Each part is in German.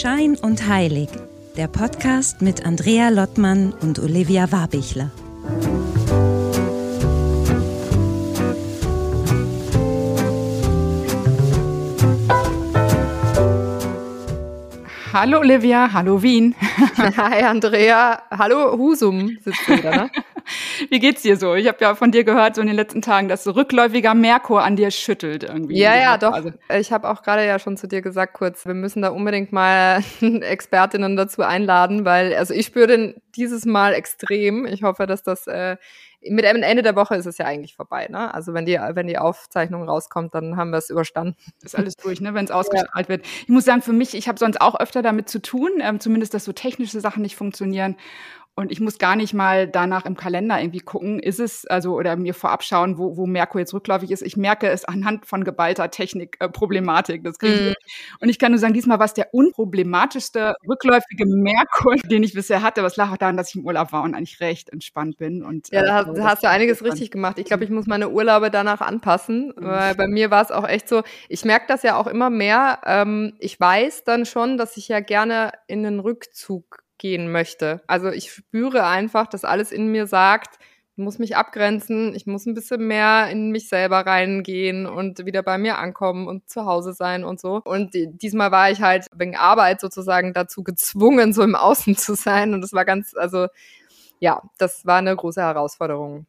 Schein und Heilig, der Podcast mit Andrea Lottmann und Olivia Warbichler. Hallo Olivia, hallo Wien. Hi Andrea, hallo Husum sitzt du wieder, ne? Wie geht's dir so? Ich habe ja von dir gehört so in den letzten Tagen, dass so rückläufiger Merkur an dir schüttelt irgendwie. Ja, ja, doch. Also. Ich habe auch gerade ja schon zu dir gesagt kurz, wir müssen da unbedingt mal Expertinnen dazu einladen, weil also ich spüre den dieses Mal extrem. Ich hoffe, dass das äh, mit Ende der Woche ist es ja eigentlich vorbei, ne? Also wenn die, wenn die Aufzeichnung rauskommt, dann haben wir es überstanden. Ist alles durch, ne? Wenn es ausgestrahlt ja. wird. Ich muss sagen, für mich, ich habe sonst auch öfter damit zu tun, ähm, zumindest, dass so technische Sachen nicht funktionieren. Und ich muss gar nicht mal danach im Kalender irgendwie gucken, ist es, also, oder mir vorab schauen, wo, wo Merkur jetzt rückläufig ist. Ich merke es anhand von geballter Technik-Problematik. Äh, das kriege ich. Mm. Und ich kann nur sagen, diesmal war es der unproblematischste rückläufige Merkur, den ich bisher hatte. Es lag auch daran, dass ich im Urlaub war und eigentlich recht entspannt bin. Und, ja, da äh, hast, hast du einiges richtig gemacht. Ich glaube, ich muss meine Urlaube danach anpassen, mhm. weil bei mir war es auch echt so, ich merke das ja auch immer mehr. Ähm, ich weiß dann schon, dass ich ja gerne in den Rückzug gehen möchte. Also ich spüre einfach, dass alles in mir sagt, ich muss mich abgrenzen, ich muss ein bisschen mehr in mich selber reingehen und wieder bei mir ankommen und zu Hause sein und so. Und diesmal war ich halt wegen Arbeit sozusagen dazu gezwungen, so im Außen zu sein. Und das war ganz, also ja, das war eine große Herausforderung.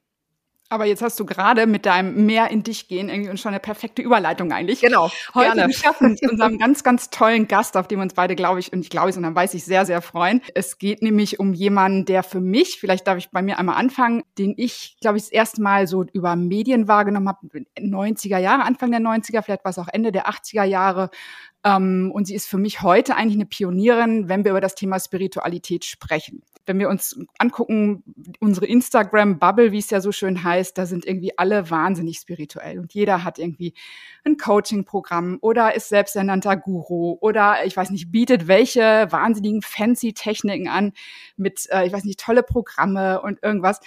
Aber jetzt hast du gerade mit deinem Mehr in dich gehen irgendwie schon eine perfekte Überleitung eigentlich. Genau. Heute gerne. mit unserem ganz, ganz tollen Gast, auf dem wir uns beide, glaube ich, und ich glaube es, und dann weiß ich sehr, sehr freuen. Es geht nämlich um jemanden, der für mich, vielleicht darf ich bei mir einmal anfangen, den ich, glaube ich, das erste Mal so über Medien wahrgenommen habe, 90er Jahre, Anfang der 90er, vielleicht war es auch Ende der 80er Jahre, ähm, und sie ist für mich heute eigentlich eine Pionierin, wenn wir über das Thema Spiritualität sprechen. Wenn wir uns angucken, unsere Instagram-Bubble, wie es ja so schön heißt, da sind irgendwie alle wahnsinnig spirituell. Und jeder hat irgendwie ein Coaching-Programm oder ist selbsternannter Guru oder ich weiß nicht, bietet welche wahnsinnigen fancy Techniken an mit, äh, ich weiß nicht, tolle Programme und irgendwas.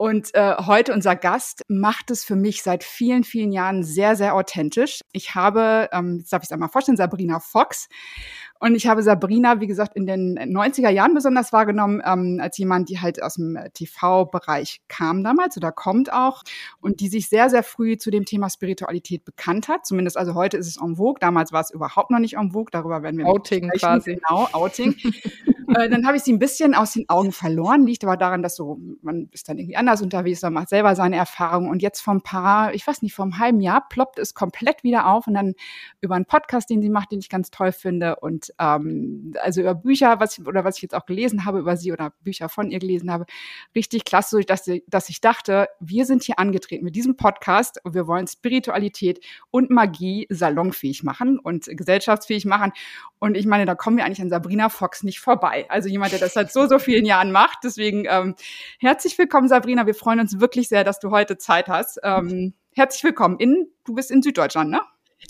Und äh, heute unser Gast macht es für mich seit vielen, vielen Jahren sehr, sehr authentisch. Ich habe, ähm, jetzt darf ich es einmal vorstellen, Sabrina Fox. Und ich habe Sabrina, wie gesagt, in den 90er Jahren besonders wahrgenommen, ähm, als jemand, die halt aus dem äh, TV-Bereich kam damals oder kommt auch und die sich sehr, sehr früh zu dem Thema Spiritualität bekannt hat. Zumindest also heute ist es en vogue. Damals war es überhaupt noch nicht en vogue. Darüber werden wir Outing quasi. Genau, Outing. äh, dann habe ich sie ein bisschen aus den Augen verloren. Liegt aber daran, dass so, man ist dann irgendwie anders unterwegs, man macht selber seine Erfahrungen. Und jetzt vor ein paar, ich weiß nicht, vor einem halben Jahr ploppt es komplett wieder auf und dann über einen Podcast, den sie macht, den ich ganz toll finde und ähm, also über Bücher, was ich, oder was ich jetzt auch gelesen habe über sie oder Bücher von ihr gelesen habe, richtig klasse, dass, dass ich dachte, wir sind hier angetreten mit diesem Podcast und wir wollen Spiritualität und Magie salonfähig machen und gesellschaftsfähig machen. Und ich meine, da kommen wir eigentlich an Sabrina Fox nicht vorbei. Also jemand, der das seit so, so vielen Jahren macht. Deswegen ähm, herzlich willkommen, Sabrina. Wir freuen uns wirklich sehr, dass du heute Zeit hast. Ähm, herzlich willkommen. In, du bist in Süddeutschland, ne?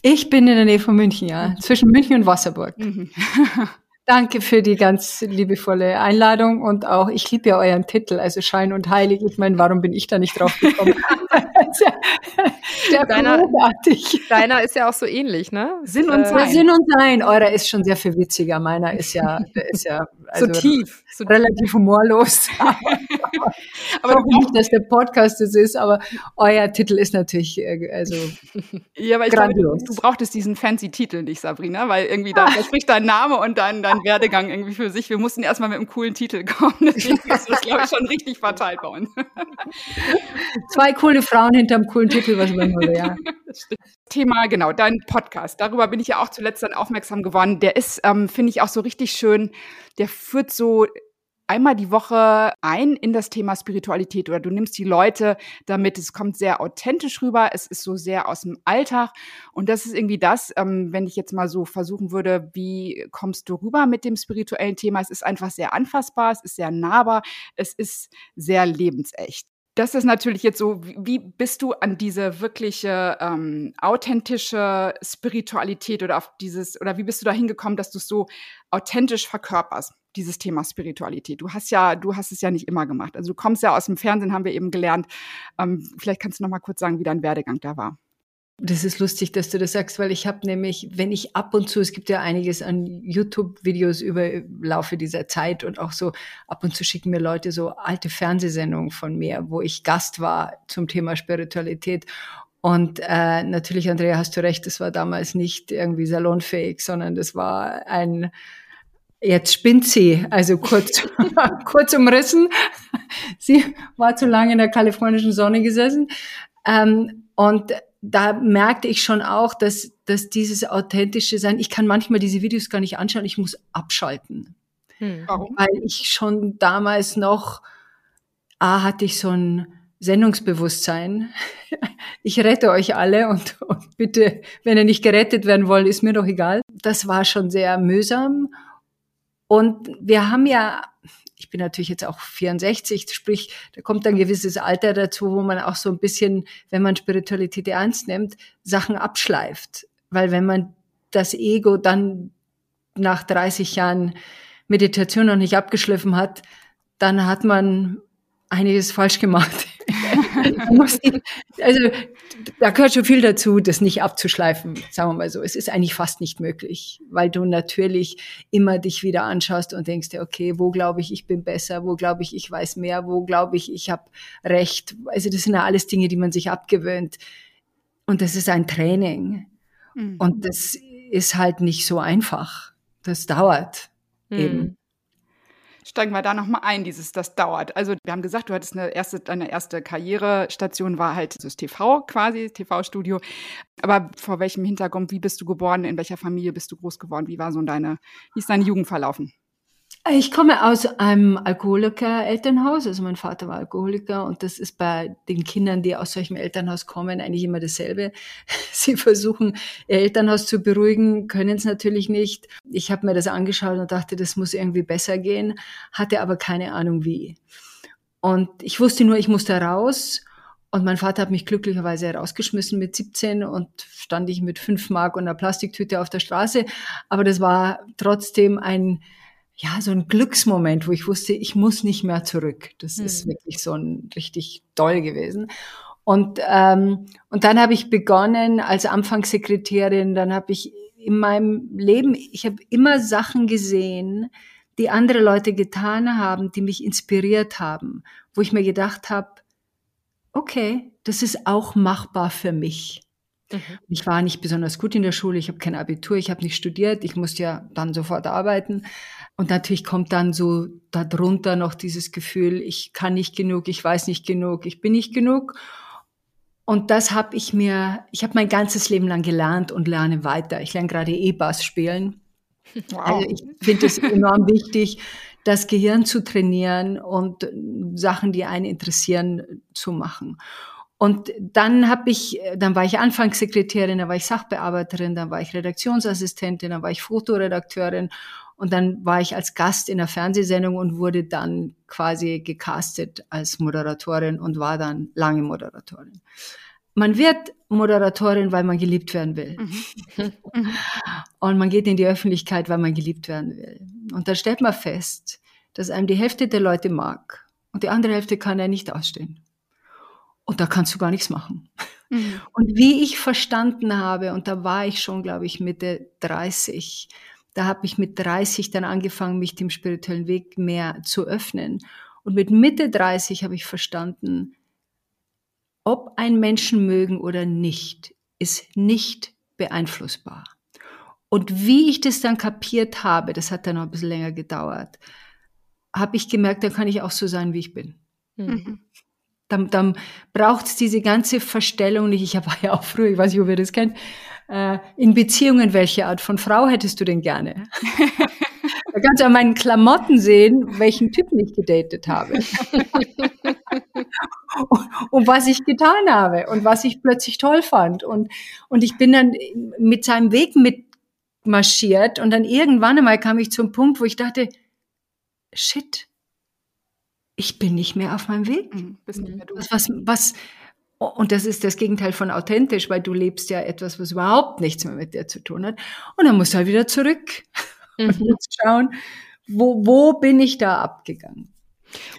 Ich bin in der Nähe von München, ja. Zwischen München und Wasserburg. Mhm. Danke für die ganz liebevolle Einladung und auch, ich liebe ja euren Titel, also Schein und Heilig. Ich meine, warum bin ich da nicht drauf gekommen? ja deiner, großartig. Deiner ist ja auch so ähnlich, ne? Sinn und äh, Sein. Sinn und Sein. Eurer ist schon sehr viel witziger. Meiner ist ja, ist ja also so tief, so relativ humorlos. aber ich hoffe nicht, dass der Podcast das ist, aber euer Titel ist natürlich äh, also ja, aber ich grandios. Glaube, du brauchtest diesen fancy Titel nicht, Sabrina, weil irgendwie da, da spricht dein Name und dein, dein Werdegang irgendwie für sich. Wir mussten erstmal mit einem coolen Titel kommen. Deswegen ist das, glaube ich, schon richtig verteilt bei uns. Zwei coole Frauen hinterm coolen Titel, was man nur, ja. Thema, genau, dein Podcast. Darüber bin ich ja auch zuletzt dann aufmerksam geworden. Der ist, ähm, finde ich, auch so richtig schön. Der führt so einmal die Woche ein in das Thema Spiritualität oder du nimmst die Leute damit. Es kommt sehr authentisch rüber. Es ist so sehr aus dem Alltag. Und das ist irgendwie das, ähm, wenn ich jetzt mal so versuchen würde, wie kommst du rüber mit dem spirituellen Thema? Es ist einfach sehr anfassbar. Es ist sehr nahbar. Es ist sehr lebensecht das ist natürlich jetzt so, wie bist du an diese wirkliche ähm, authentische Spiritualität oder auf dieses, oder wie bist du da hingekommen, dass du es so authentisch verkörperst, dieses Thema Spiritualität? Du hast ja, du hast es ja nicht immer gemacht. Also du kommst ja aus dem Fernsehen, haben wir eben gelernt. Ähm, vielleicht kannst du noch mal kurz sagen, wie dein Werdegang da war. Das ist lustig, dass du das sagst, weil ich habe nämlich, wenn ich ab und zu, es gibt ja einiges an YouTube-Videos über Laufe dieser Zeit und auch so ab und zu schicken mir Leute so alte Fernsehsendungen von mir, wo ich Gast war zum Thema Spiritualität. Und äh, natürlich, Andrea, hast du recht, das war damals nicht irgendwie salonfähig, sondern das war ein Jetzt spinnt sie, also kurz, kurz umrissen. Sie war zu lange in der kalifornischen Sonne gesessen. Ähm, und da merkte ich schon auch, dass, dass dieses authentische Sein, ich kann manchmal diese Videos gar nicht anschauen, ich muss abschalten. Hm. Warum? Weil ich schon damals noch, A, hatte ich so ein Sendungsbewusstsein. Ich rette euch alle und, und bitte, wenn ihr nicht gerettet werden wollt, ist mir doch egal. Das war schon sehr mühsam. Und wir haben ja ich bin natürlich jetzt auch 64, sprich, da kommt ein gewisses Alter dazu, wo man auch so ein bisschen, wenn man Spiritualität ernst nimmt, Sachen abschleift. Weil wenn man das Ego dann nach 30 Jahren Meditation noch nicht abgeschliffen hat, dann hat man einiges falsch gemacht. Also da gehört schon viel dazu, das nicht abzuschleifen, sagen wir mal so. Es ist eigentlich fast nicht möglich, weil du natürlich immer dich wieder anschaust und denkst dir, okay, wo glaube ich, ich bin besser, wo glaube ich, ich weiß mehr, wo glaube ich, ich habe recht. Also das sind ja alles Dinge, die man sich abgewöhnt. Und das ist ein Training. Mhm. Und das ist halt nicht so einfach. Das dauert mhm. eben steigen wir da nochmal ein, dieses, das dauert. Also wir haben gesagt, du hattest eine erste, deine erste Karrierestation war halt das TV quasi, TV-Studio. Aber vor welchem Hintergrund, wie bist du geboren, in welcher Familie bist du groß geworden, wie war so deine, wie ist deine Jugend verlaufen? Ich komme aus einem Alkoholiker-Elternhaus. Also mein Vater war Alkoholiker und das ist bei den Kindern, die aus solchem Elternhaus kommen, eigentlich immer dasselbe. Sie versuchen, ihr Elternhaus zu beruhigen, können es natürlich nicht. Ich habe mir das angeschaut und dachte, das muss irgendwie besser gehen, hatte aber keine Ahnung wie. Und ich wusste nur, ich musste raus. Und mein Vater hat mich glücklicherweise herausgeschmissen mit 17 und stand ich mit fünf Mark und einer Plastiktüte auf der Straße. Aber das war trotzdem ein ja, so ein Glücksmoment, wo ich wusste, ich muss nicht mehr zurück. Das mhm. ist wirklich so ein richtig doll gewesen. Und, ähm, und dann habe ich begonnen als Anfangssekretärin, dann habe ich in meinem Leben, ich habe immer Sachen gesehen, die andere Leute getan haben, die mich inspiriert haben, wo ich mir gedacht habe, okay, das ist auch machbar für mich. Mhm. Ich war nicht besonders gut in der Schule, ich habe kein Abitur, ich habe nicht studiert, ich musste ja dann sofort arbeiten. Und natürlich kommt dann so darunter noch dieses Gefühl, ich kann nicht genug, ich weiß nicht genug, ich bin nicht genug. Und das habe ich mir, ich habe mein ganzes Leben lang gelernt und lerne weiter. Ich lerne gerade E-Bass spielen. Wow. Also ich finde es enorm wichtig, das Gehirn zu trainieren und Sachen, die einen interessieren, zu machen. Und dann habe ich, dann war ich Anfangssekretärin, dann war ich Sachbearbeiterin, dann war ich Redaktionsassistentin, dann war ich Fotoredakteurin und dann war ich als Gast in der Fernsehsendung und wurde dann quasi gecastet als Moderatorin und war dann lange Moderatorin. Man wird Moderatorin, weil man geliebt werden will. Mhm. und man geht in die Öffentlichkeit, weil man geliebt werden will. Und dann stellt man fest, dass einem die Hälfte der Leute mag und die andere Hälfte kann er nicht ausstehen. Und da kannst du gar nichts machen. Mhm. Und wie ich verstanden habe, und da war ich schon, glaube ich, Mitte 30, da habe ich mit 30 dann angefangen, mich dem spirituellen Weg mehr zu öffnen. Und mit Mitte 30 habe ich verstanden, ob ein Menschen mögen oder nicht, ist nicht beeinflussbar. Und wie ich das dann kapiert habe, das hat dann noch ein bisschen länger gedauert, habe ich gemerkt, dann kann ich auch so sein, wie ich bin. Mhm. Dann, dann braucht es diese ganze Verstellung nicht. Ich war ja auch früher, ich weiß nicht, ob ihr das kennt, äh, in Beziehungen, welche Art von Frau hättest du denn gerne? da kannst du an meinen Klamotten sehen, welchen Typen ich gedatet habe. und, was ich getan habe und was ich plötzlich toll fand. Und, und ich bin dann mit seinem Weg mitmarschiert und dann irgendwann einmal kam ich zum Punkt, wo ich dachte, shit, ich bin nicht mehr auf meinem Weg. Mhm, was, was, was, und das ist das Gegenteil von authentisch, weil du lebst ja etwas, was überhaupt nichts mehr mit dir zu tun hat. Und dann musst du halt wieder zurück mhm. und musst schauen, wo, wo bin ich da abgegangen?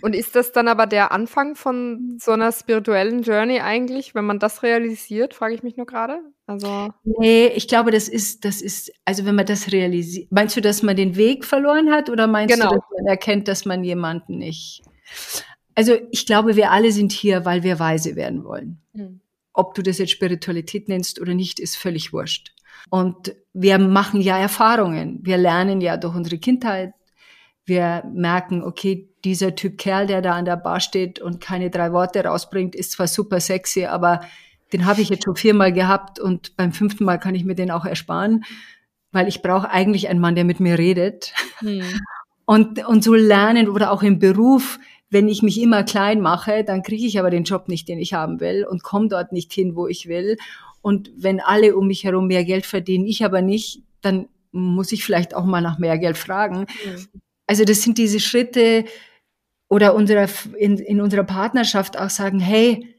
Und ist das dann aber der Anfang von so einer spirituellen Journey eigentlich, wenn man das realisiert, frage ich mich nur gerade? Also nee, ich glaube, das ist, das ist, also wenn man das realisiert, meinst du, dass man den Weg verloren hat oder meinst genau. du, dass man erkennt, dass man jemanden nicht? Also ich glaube, wir alle sind hier, weil wir weise werden wollen. Mhm. Ob du das jetzt Spiritualität nennst oder nicht, ist völlig wurscht. Und wir machen ja Erfahrungen. Wir lernen ja durch unsere Kindheit. Wir merken, okay, dieser Typ Kerl, der da an der Bar steht und keine drei Worte rausbringt, ist zwar super sexy, aber den habe ich jetzt schon viermal gehabt und beim fünften Mal kann ich mir den auch ersparen, weil ich brauche eigentlich einen Mann, der mit mir redet. Hm. Und, und so lernen oder auch im Beruf, wenn ich mich immer klein mache, dann kriege ich aber den Job nicht, den ich haben will und komme dort nicht hin, wo ich will. Und wenn alle um mich herum mehr Geld verdienen, ich aber nicht, dann muss ich vielleicht auch mal nach mehr Geld fragen. Mhm. Also das sind diese Schritte oder unsere, in, in unserer Partnerschaft auch sagen, hey,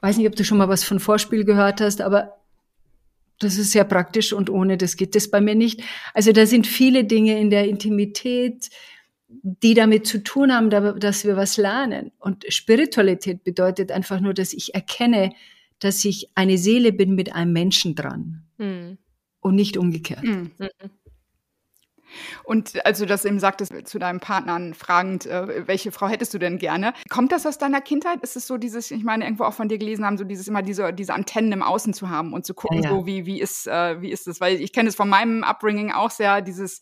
weiß nicht, ob du schon mal was von Vorspiel gehört hast, aber das ist sehr praktisch und ohne das geht das bei mir nicht. Also da sind viele Dinge in der Intimität, die damit zu tun haben, dass wir was lernen. Und Spiritualität bedeutet einfach nur, dass ich erkenne, dass ich eine Seele bin mit einem Menschen dran mhm. und nicht umgekehrt. Mhm. Und also das eben sagtest zu deinem Partner fragend, äh, welche Frau hättest du denn gerne? Kommt das aus deiner Kindheit? Ist es so dieses, ich meine, irgendwo auch von dir gelesen haben, so dieses immer diese, diese Antennen im Außen zu haben und zu gucken, ja, ja. so wie, wie ist, äh, wie ist das? Weil ich kenne es von meinem Upbringing auch sehr, dieses,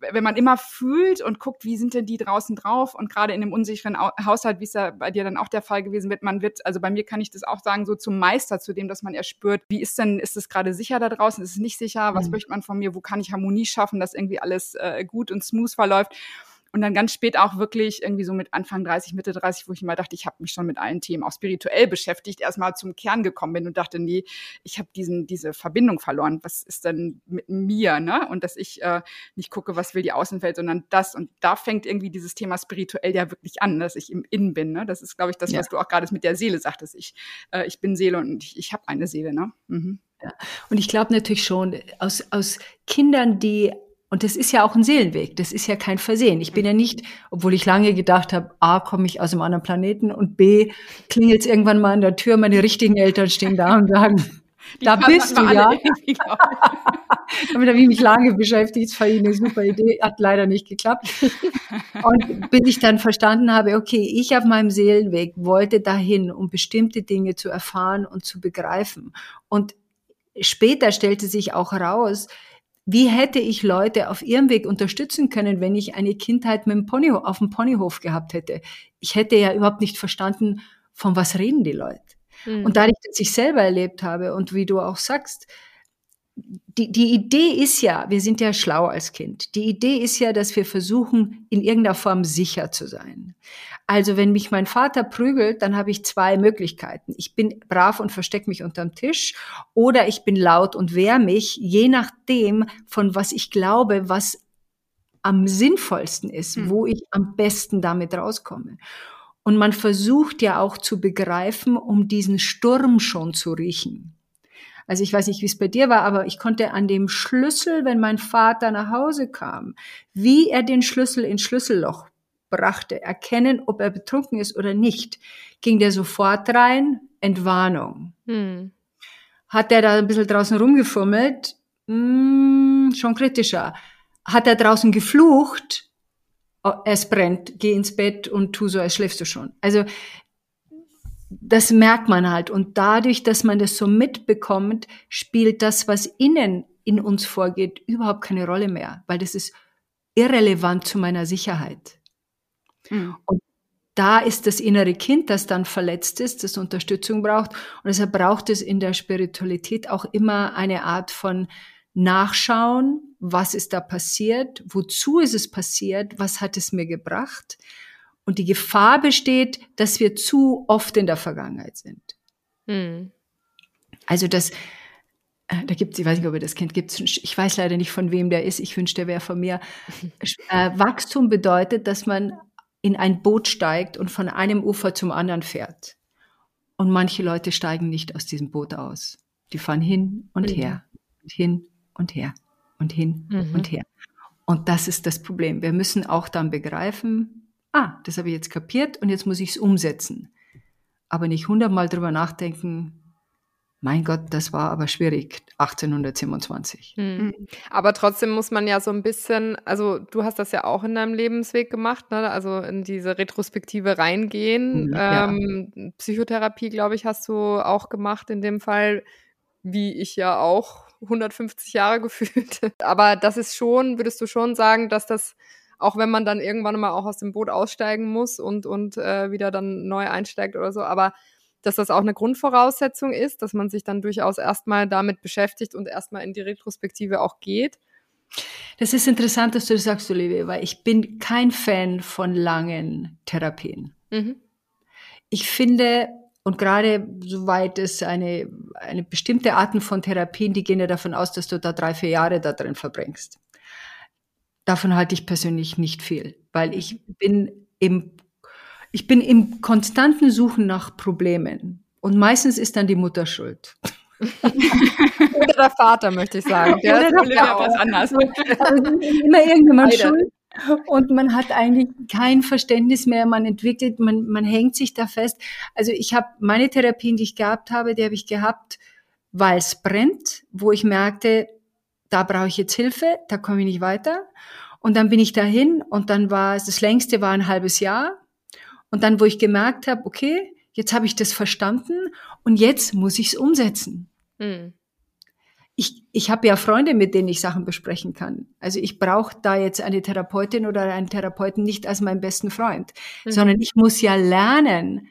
wenn man immer fühlt und guckt, wie sind denn die draußen drauf und gerade in einem unsicheren Haushalt, wie es ja bei dir dann auch der Fall gewesen wird, man wird, also bei mir kann ich das auch sagen, so zum Meister, zu dem, dass man erspürt, wie ist denn, ist es gerade sicher da draußen, ist es nicht sicher, was mhm. möchte man von mir, wo kann ich Harmonie schaffen, dass irgendwie alles äh, gut und smooth verläuft. Und dann ganz spät auch wirklich irgendwie so mit Anfang 30, Mitte 30, wo ich immer dachte, ich habe mich schon mit allen Themen auch spirituell beschäftigt, erstmal zum Kern gekommen bin und dachte, nee, ich habe diesen diese Verbindung verloren. Was ist denn mit mir, ne? Und dass ich äh, nicht gucke, was will die Außenwelt, sondern das. Und da fängt irgendwie dieses Thema spirituell ja wirklich an, dass ich im Innen bin. Ne? Das ist, glaube ich, das, ja. was du auch gerade mit der Seele sagtest. Ich, äh, ich bin Seele und ich, ich habe eine Seele. Ne? Mhm. Ja. Und ich glaube natürlich schon, aus, aus Kindern, die und das ist ja auch ein Seelenweg, das ist ja kein Versehen. Ich bin ja nicht, obwohl ich lange gedacht habe, A, komme ich aus einem anderen Planeten und B, klingelt es irgendwann mal an der Tür, meine richtigen Eltern stehen da und sagen, Die da bist du, ja. Damit habe ich mich lange beschäftigt, das war eine super Idee, hat leider nicht geklappt. Und bis ich dann verstanden habe, okay, ich auf meinem Seelenweg wollte dahin, um bestimmte Dinge zu erfahren und zu begreifen. Und später stellte sich auch heraus, wie hätte ich Leute auf ihrem Weg unterstützen können, wenn ich eine Kindheit mit dem Ponyhof, auf dem Ponyhof gehabt hätte? Ich hätte ja überhaupt nicht verstanden, von was reden die Leute. Mhm. Und dadurch, dass ich selber erlebt habe und wie du auch sagst, die, die Idee ist ja, wir sind ja schlau als Kind. Die Idee ist ja, dass wir versuchen, in irgendeiner Form sicher zu sein. Also wenn mich mein Vater prügelt, dann habe ich zwei Möglichkeiten. Ich bin brav und verstecke mich unterm Tisch oder ich bin laut und wehre mich, je nachdem, von was ich glaube, was am sinnvollsten ist, hm. wo ich am besten damit rauskomme. Und man versucht ja auch zu begreifen, um diesen Sturm schon zu riechen. Also ich weiß nicht, wie es bei dir war, aber ich konnte an dem Schlüssel, wenn mein Vater nach Hause kam, wie er den Schlüssel ins Schlüsselloch brachte, erkennen, ob er betrunken ist oder nicht, ging der sofort rein, Entwarnung. Hm. Hat der da ein bisschen draußen rumgefummelt, hm, schon kritischer. Hat er draußen geflucht, oh, es brennt, geh ins Bett und tu so, als schläfst du schon. Also das merkt man halt. Und dadurch, dass man das so mitbekommt, spielt das, was innen in uns vorgeht, überhaupt keine Rolle mehr, weil das ist irrelevant zu meiner Sicherheit. Mhm. Und da ist das innere Kind, das dann verletzt ist, das Unterstützung braucht. Und deshalb braucht es in der Spiritualität auch immer eine Art von Nachschauen, was ist da passiert, wozu ist es passiert, was hat es mir gebracht und die Gefahr besteht, dass wir zu oft in der Vergangenheit sind. Hm. Also das, äh, da gibt es, ich weiß nicht, ob ihr das kennt, gibt's, ich weiß leider nicht, von wem der ist, ich wünschte, der wäre von mir. Äh, Wachstum bedeutet, dass man in ein Boot steigt und von einem Ufer zum anderen fährt. Und manche Leute steigen nicht aus diesem Boot aus. Die fahren hin und mhm. her, und hin und her und hin mhm. und her. Und das ist das Problem. Wir müssen auch dann begreifen, ah, das habe ich jetzt kapiert und jetzt muss ich es umsetzen. Aber nicht hundertmal drüber nachdenken, mein Gott, das war aber schwierig, 1827. Mhm. Aber trotzdem muss man ja so ein bisschen, also du hast das ja auch in deinem Lebensweg gemacht, ne? also in diese Retrospektive reingehen. Mhm, ähm, ja. Psychotherapie, glaube ich, hast du auch gemacht in dem Fall, wie ich ja auch 150 Jahre gefühlt. Aber das ist schon, würdest du schon sagen, dass das auch wenn man dann irgendwann mal auch aus dem Boot aussteigen muss und, und äh, wieder dann neu einsteigt oder so, aber dass das auch eine Grundvoraussetzung ist, dass man sich dann durchaus erstmal damit beschäftigt und erstmal in die Retrospektive auch geht. Das ist interessant, dass du das sagst, Olivia, weil ich bin kein Fan von langen Therapien. Mhm. Ich finde, und gerade soweit es eine, eine bestimmte Arten von Therapien, die gehen ja davon aus, dass du da drei, vier Jahre da drin verbringst. Davon halte ich persönlich nicht viel, weil ich bin im ich bin im konstanten Suchen nach Problemen. Und meistens ist dann die Mutter schuld. Oder der Vater, möchte ich sagen. Der Oder ist der was anders. Also immer irgendjemand schuld. Und man hat eigentlich kein Verständnis mehr, man entwickelt, man, man hängt sich da fest. Also ich habe meine Therapien, die ich gehabt habe, die habe ich gehabt, weil es brennt, wo ich merkte, da brauche ich jetzt Hilfe, da komme ich nicht weiter. Und dann bin ich dahin und dann war es, das längste war ein halbes Jahr. Und dann, wo ich gemerkt habe, okay, jetzt habe ich das verstanden und jetzt muss ich es umsetzen. Mhm. Ich, ich habe ja Freunde, mit denen ich Sachen besprechen kann. Also ich brauche da jetzt eine Therapeutin oder einen Therapeuten nicht als meinen besten Freund, mhm. sondern ich muss ja lernen,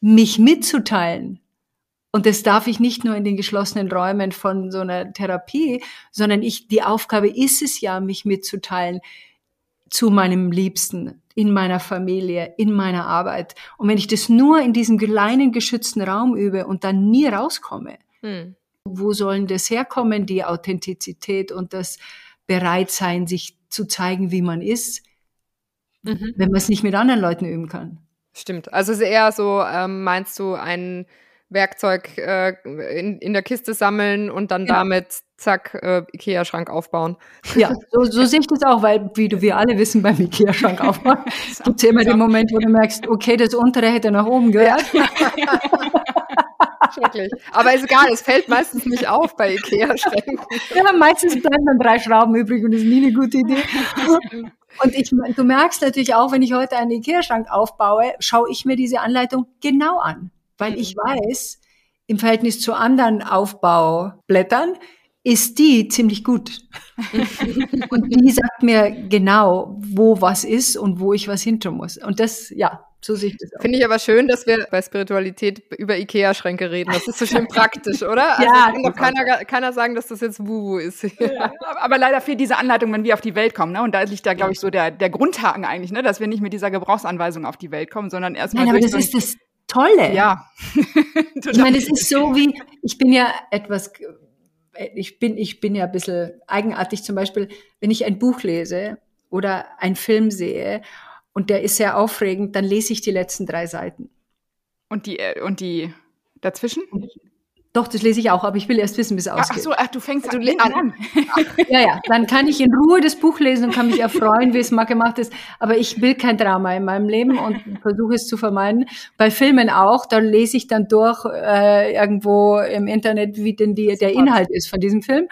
mich mitzuteilen. Und das darf ich nicht nur in den geschlossenen Räumen von so einer Therapie, sondern ich, die Aufgabe ist es ja, mich mitzuteilen zu meinem Liebsten, in meiner Familie, in meiner Arbeit. Und wenn ich das nur in diesem kleinen geschützten Raum übe und dann nie rauskomme, hm. wo sollen das herkommen, die Authentizität und das Bereitsein, sich zu zeigen, wie man ist, mhm. wenn man es nicht mit anderen Leuten üben kann? Stimmt. Also es ist eher so, ähm, meinst du, ein Werkzeug äh, in, in der Kiste sammeln und dann ja. damit zack, äh, Ikea-Schrank aufbauen. Ja, so, so sehe ich das auch, weil, wie du, wir alle wissen, beim Ikea-Schrank aufbauen gibt es immer den Moment, wo du merkst, okay, das untere hätte nach oben gehört. Schrecklich. Aber ist egal, es fällt meistens nicht auf bei Ikea-Schränken. Ja, meistens bleiben dann drei Schrauben übrig und das ist nie eine gute Idee. Und ich, du merkst natürlich auch, wenn ich heute einen Ikea-Schrank aufbaue, schaue ich mir diese Anleitung genau an weil ich mhm. weiß, im Verhältnis zu anderen Aufbaublättern ist die ziemlich gut. und die sagt mir genau, wo was ist und wo ich was hinter muss. Und das, ja, so sehe ich das auch. Finde ich aber schön, dass wir bei Spiritualität über Ikea-Schränke reden. Das ist so schön praktisch, oder? Also ja. Kann doch keiner, keiner sagen, dass das jetzt Wuhu ist. Ja, aber leider fehlt diese Anleitung, wenn wir auf die Welt kommen. Ne? Und da liegt da, glaube ich, so der, der Grundhaken eigentlich, ne? dass wir nicht mit dieser Gebrauchsanweisung auf die Welt kommen, sondern erstmal. Nein, aber das ist das, Tolle. Ja. ich meine, es ist so wie, ich bin ja etwas, ich bin, ich bin ja ein bisschen eigenartig zum Beispiel, wenn ich ein Buch lese oder einen Film sehe und der ist sehr aufregend, dann lese ich die letzten drei Seiten. Und die, äh, und die dazwischen? Doch, das lese ich auch, aber ich will erst wissen, wie es ausgeht. Ach so, ach, du fängst du an. an. ja, ja, dann kann ich in Ruhe das Buch lesen und kann mich erfreuen, wie es mal gemacht ist. Aber ich will kein Drama in meinem Leben und versuche es zu vermeiden. Bei Filmen auch, da lese ich dann durch äh, irgendwo im Internet, wie denn die, der Inhalt ist von diesem Film.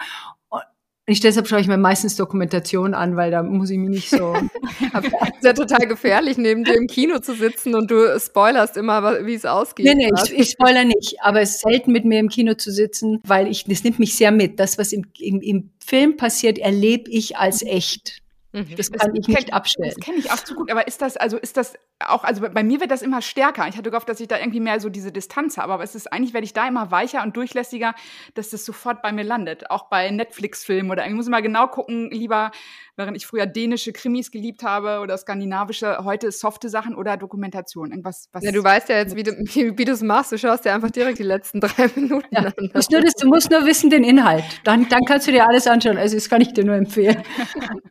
Ich, deshalb schaue ich mir meistens Dokumentation an, weil da muss ich mich nicht so. ist ja total gefährlich, neben dir im Kino zu sitzen und du spoilerst immer, wie es ausgeht. Nee, nee, ich, ich spoiler nicht. Aber es ist selten mit mir im Kino zu sitzen, weil ich, das nimmt mich sehr mit. Das, was im, im, im Film passiert, erlebe ich als echt. Mhm. Das kann das ich nicht abstellen. Das kenne ich auch zu gut. Aber ist das, also ist das auch, also bei mir wird das immer stärker. Ich hatte gehofft, dass ich da irgendwie mehr so diese Distanz habe. Aber es ist eigentlich, werde ich da immer weicher und durchlässiger, dass das sofort bei mir landet. Auch bei Netflix-Filmen oder ich muss immer genau gucken, lieber während ich früher dänische Krimis geliebt habe oder skandinavische, heute softe Sachen oder Dokumentation. Irgendwas, was ja, du weißt ja jetzt, wie du wie, wie es machst. Du schaust dir einfach direkt die letzten drei Minuten ja. an. Das nur das, du musst nur wissen den Inhalt. Dann, dann kannst du dir alles anschauen. Also das kann ich dir nur empfehlen.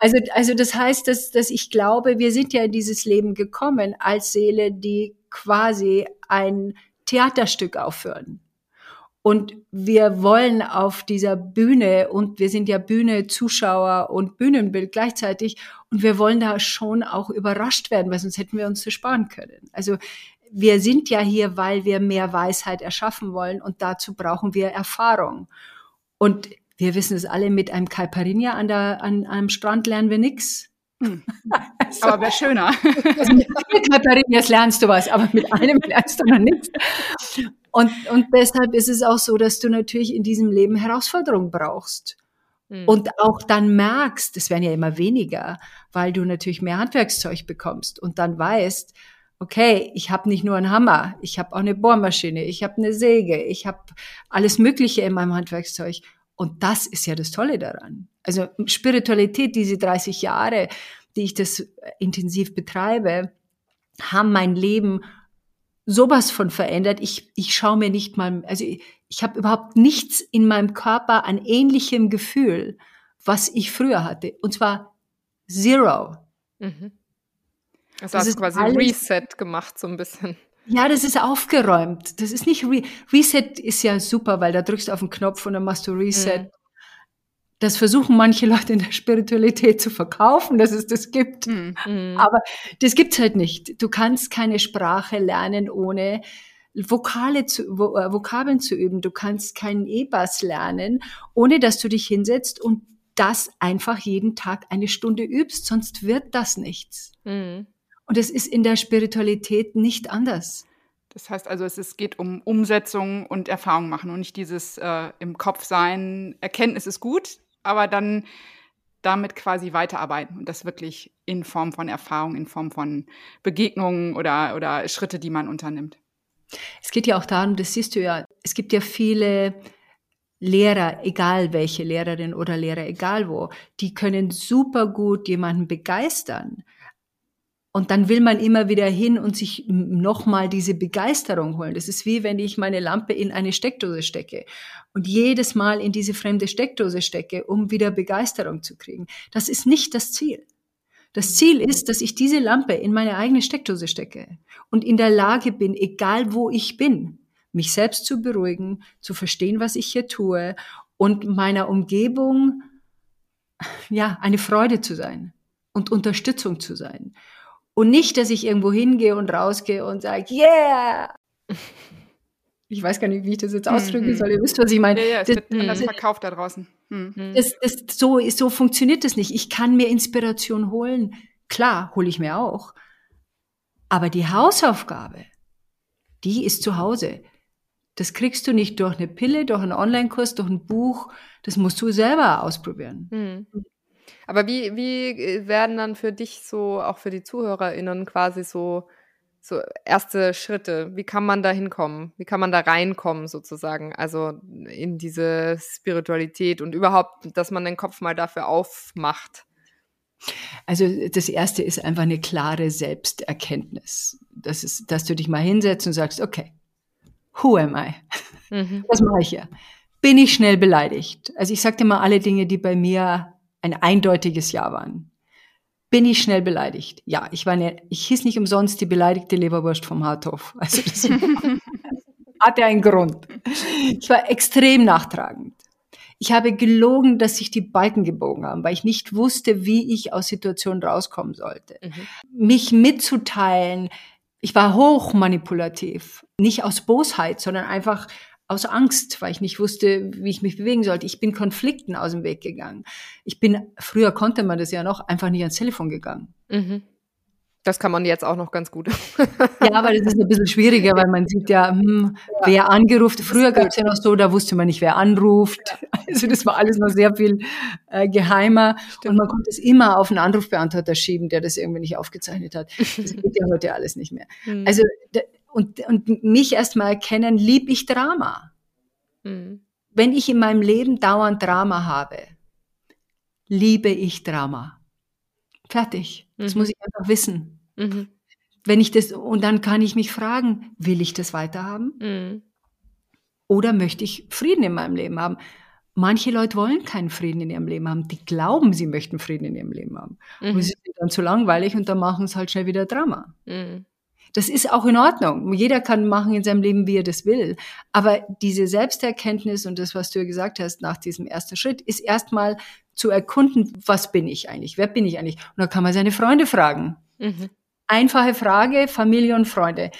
Also, also das heißt, dass, dass ich glaube, wir sind ja in dieses Leben gekommen als Seele, die quasi ein Theaterstück aufführen. Und wir wollen auf dieser Bühne, und wir sind ja Bühne, Zuschauer und Bühnenbild gleichzeitig, und wir wollen da schon auch überrascht werden, weil sonst hätten wir uns das sparen können. Also wir sind ja hier, weil wir mehr Weisheit erschaffen wollen und dazu brauchen wir Erfahrung. Und wir wissen es alle, mit einem Caipirinha an, der, an einem Strand lernen wir nichts. Hm. Also, aber wäre schöner. Also mit Caipirinhas lernst du was, aber mit einem lernst du noch nichts. Und, und deshalb ist es auch so, dass du natürlich in diesem Leben Herausforderungen brauchst. Mhm. Und auch dann merkst, es werden ja immer weniger, weil du natürlich mehr Handwerkszeug bekommst und dann weißt, okay, ich habe nicht nur einen Hammer, ich habe auch eine Bohrmaschine, ich habe eine Säge, ich habe alles Mögliche in meinem Handwerkszeug. Und das ist ja das Tolle daran. Also Spiritualität, diese 30 Jahre, die ich das intensiv betreibe, haben mein Leben sowas von verändert. Ich, ich schaue mir nicht mal, also ich, ich habe überhaupt nichts in meinem Körper an ähnlichem Gefühl, was ich früher hatte. Und zwar zero. Mhm. Also das hast du quasi alles, Reset gemacht, so ein bisschen. Ja, das ist aufgeräumt. Das ist nicht Re Reset ist ja super, weil da drückst du auf den Knopf und dann machst du Reset. Mhm. Das versuchen manche Leute in der Spiritualität zu verkaufen, dass es das gibt. Mhm. Aber das gibt's halt nicht. Du kannst keine Sprache lernen, ohne Vokale zu, äh, Vokabeln zu üben. Du kannst keinen E-Bass lernen, ohne dass du dich hinsetzt und das einfach jeden Tag eine Stunde übst, sonst wird das nichts. Mhm. Und es ist in der Spiritualität nicht anders. Das heißt also, es ist, geht um Umsetzung und Erfahrung machen und nicht dieses äh, im Kopf sein, Erkenntnis ist gut, aber dann damit quasi weiterarbeiten und das wirklich in Form von Erfahrung, in Form von Begegnungen oder, oder Schritte, die man unternimmt. Es geht ja auch darum, das siehst du ja, es gibt ja viele Lehrer, egal welche Lehrerin oder Lehrer, egal wo, die können super gut jemanden begeistern. Und dann will man immer wieder hin und sich nochmal diese Begeisterung holen. Das ist wie wenn ich meine Lampe in eine Steckdose stecke und jedes Mal in diese fremde Steckdose stecke, um wieder Begeisterung zu kriegen. Das ist nicht das Ziel. Das Ziel ist, dass ich diese Lampe in meine eigene Steckdose stecke und in der Lage bin, egal wo ich bin, mich selbst zu beruhigen, zu verstehen, was ich hier tue und meiner Umgebung, ja, eine Freude zu sein und Unterstützung zu sein. Und nicht, dass ich irgendwo hingehe und rausgehe und sage, yeah! Ich weiß gar nicht, wie ich das jetzt ausdrücken mhm. soll. Ihr wisst, was ich meine. Ja, ja, es das, wird anders verkauft da draußen. Mhm. Das, das, so, so funktioniert das nicht. Ich kann mir Inspiration holen. Klar, hole ich mir auch. Aber die Hausaufgabe, die ist zu Hause. Das kriegst du nicht durch eine Pille, durch einen Online-Kurs, durch ein Buch. Das musst du selber ausprobieren. Mhm. Aber wie, wie äh, werden dann für dich so, auch für die ZuhörerInnen quasi so, so erste Schritte? Wie kann man da hinkommen? Wie kann man da reinkommen sozusagen? Also in diese Spiritualität und überhaupt, dass man den Kopf mal dafür aufmacht. Also das erste ist einfach eine klare Selbsterkenntnis. Das ist, dass du dich mal hinsetzt und sagst, okay, who am I? Mhm. Was mache ich hier? Bin ich schnell beleidigt? Also ich sage dir mal alle Dinge, die bei mir ein eindeutiges Ja waren. Bin ich schnell beleidigt? Ja, ich war eine, ich hieß nicht umsonst die beleidigte Leberwurst vom Harthof. Also das hatte einen Grund. Ich war extrem nachtragend. Ich habe gelogen, dass sich die Balken gebogen haben, weil ich nicht wusste, wie ich aus Situationen rauskommen sollte. Mhm. Mich mitzuteilen, ich war hochmanipulativ. Nicht aus Bosheit, sondern einfach aus Angst, weil ich nicht wusste, wie ich mich bewegen sollte. Ich bin Konflikten aus dem Weg gegangen. Ich bin, früher konnte man das ja noch, einfach nicht ans Telefon gegangen. Mhm. Das kann man jetzt auch noch ganz gut. ja, aber das ist ein bisschen schwieriger, weil man sieht ja, hm, ja. wer angerufen. Früher gab es ja noch so, da wusste man nicht, wer anruft. Ja. Also das war alles noch sehr viel äh, geheimer. Stimmt. Und man konnte es immer auf einen Anrufbeantworter schieben, der das irgendwie nicht aufgezeichnet hat. Das geht ja heute alles nicht mehr. Mhm. Also und, und mich erstmal erkennen, lieb ich Drama. Mhm. Wenn ich in meinem Leben dauernd Drama habe, liebe ich Drama. Fertig. Das mhm. muss ich einfach wissen. Mhm. Wenn ich das, und dann kann ich mich fragen, will ich das weiterhaben? Mhm. Oder möchte ich Frieden in meinem Leben haben? Manche Leute wollen keinen Frieden in ihrem Leben haben. Die glauben, sie möchten Frieden in ihrem Leben haben. Und es ist dann zu langweilig und dann machen sie halt schnell wieder Drama. Mhm. Das ist auch in Ordnung. Jeder kann machen in seinem Leben, wie er das will. Aber diese Selbsterkenntnis und das, was du ja gesagt hast, nach diesem ersten Schritt, ist erstmal zu erkunden, was bin ich eigentlich? Wer bin ich eigentlich? Und dann kann man seine Freunde fragen. Mhm. Einfache Frage, Familie und Freunde.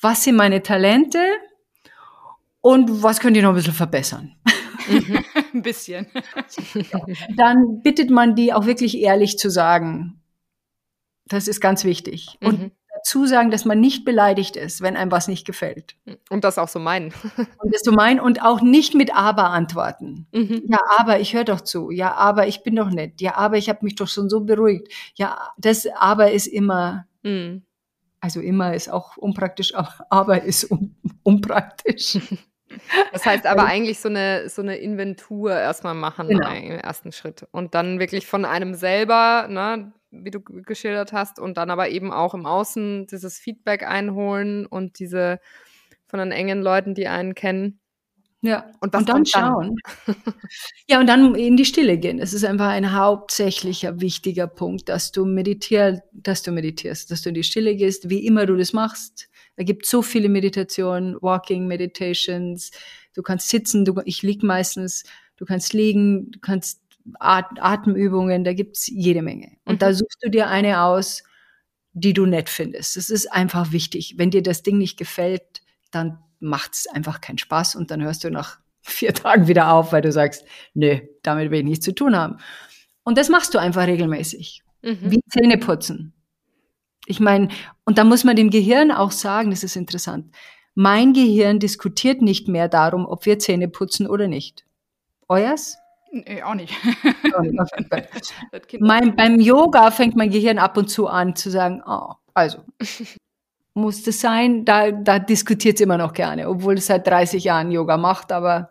Was sind meine Talente? Und was könnt ihr noch ein bisschen verbessern? Mhm. ein bisschen. Dann bittet man die auch wirklich ehrlich zu sagen. Das ist ganz wichtig. Und mhm dazu sagen, dass man nicht beleidigt ist, wenn einem was nicht gefällt. Und das auch so meinen. und das so meinen und auch nicht mit aber antworten. Mhm. Ja, aber ich höre doch zu. Ja, aber ich bin doch nett. Ja, aber ich habe mich doch schon so beruhigt. Ja, das aber ist immer, mhm. also immer ist auch unpraktisch, aber, aber ist un, unpraktisch. Das heißt aber eigentlich so eine, so eine Inventur erstmal machen genau. im ersten Schritt. Und dann wirklich von einem selber, ne, wie du geschildert hast, und dann aber eben auch im Außen dieses Feedback einholen und diese von den engen Leuten, die einen kennen. Ja, und, und dann schauen. ja, und dann in die Stille gehen. Es ist einfach ein hauptsächlicher wichtiger Punkt, dass du meditierst, dass du meditierst, dass du in die Stille gehst, wie immer du das machst. Da gibt so viele Meditationen, Walking Meditations. Du kannst sitzen, du, ich lieg meistens, du kannst liegen, du kannst Atemübungen, da gibt's jede Menge. Und mhm. da suchst du dir eine aus, die du nett findest. Das ist einfach wichtig. Wenn dir das Ding nicht gefällt, dann macht's einfach keinen Spaß und dann hörst du nach vier Tagen wieder auf, weil du sagst, nö, damit will ich nichts zu tun haben. Und das machst du einfach regelmäßig. Mhm. Wie Zähne putzen. Ich meine, und da muss man dem Gehirn auch sagen, das ist interessant. Mein Gehirn diskutiert nicht mehr darum, ob wir Zähne putzen oder nicht. Euers? Nee, auch nicht. mein, beim Yoga fängt mein Gehirn ab und zu an zu sagen, oh, also muss das sein? Da, da diskutiert es immer noch gerne, obwohl es seit 30 Jahren Yoga macht, aber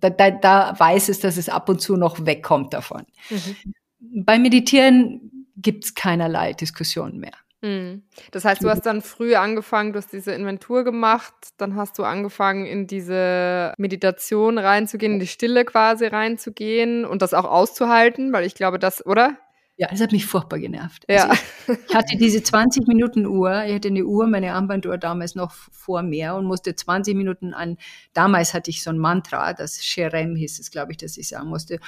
da, da, da weiß es, dass es ab und zu noch wegkommt davon. Mhm. Beim Meditieren gibt es keinerlei Diskussionen mehr. Mhm. Das heißt, du hast dann früh angefangen, du hast diese Inventur gemacht, dann hast du angefangen, in diese Meditation reinzugehen, in die Stille quasi reinzugehen und das auch auszuhalten, weil ich glaube, das, oder? Ja, das hat mich furchtbar genervt. Ja. Also ich, ich, hatte diese 20 Minuten Uhr, ich hatte eine Uhr, meine Armbanduhr damals noch vor mir und musste 20 Minuten an, damals hatte ich so ein Mantra, das Sherem hieß es, glaube ich, dass ich sagen musste.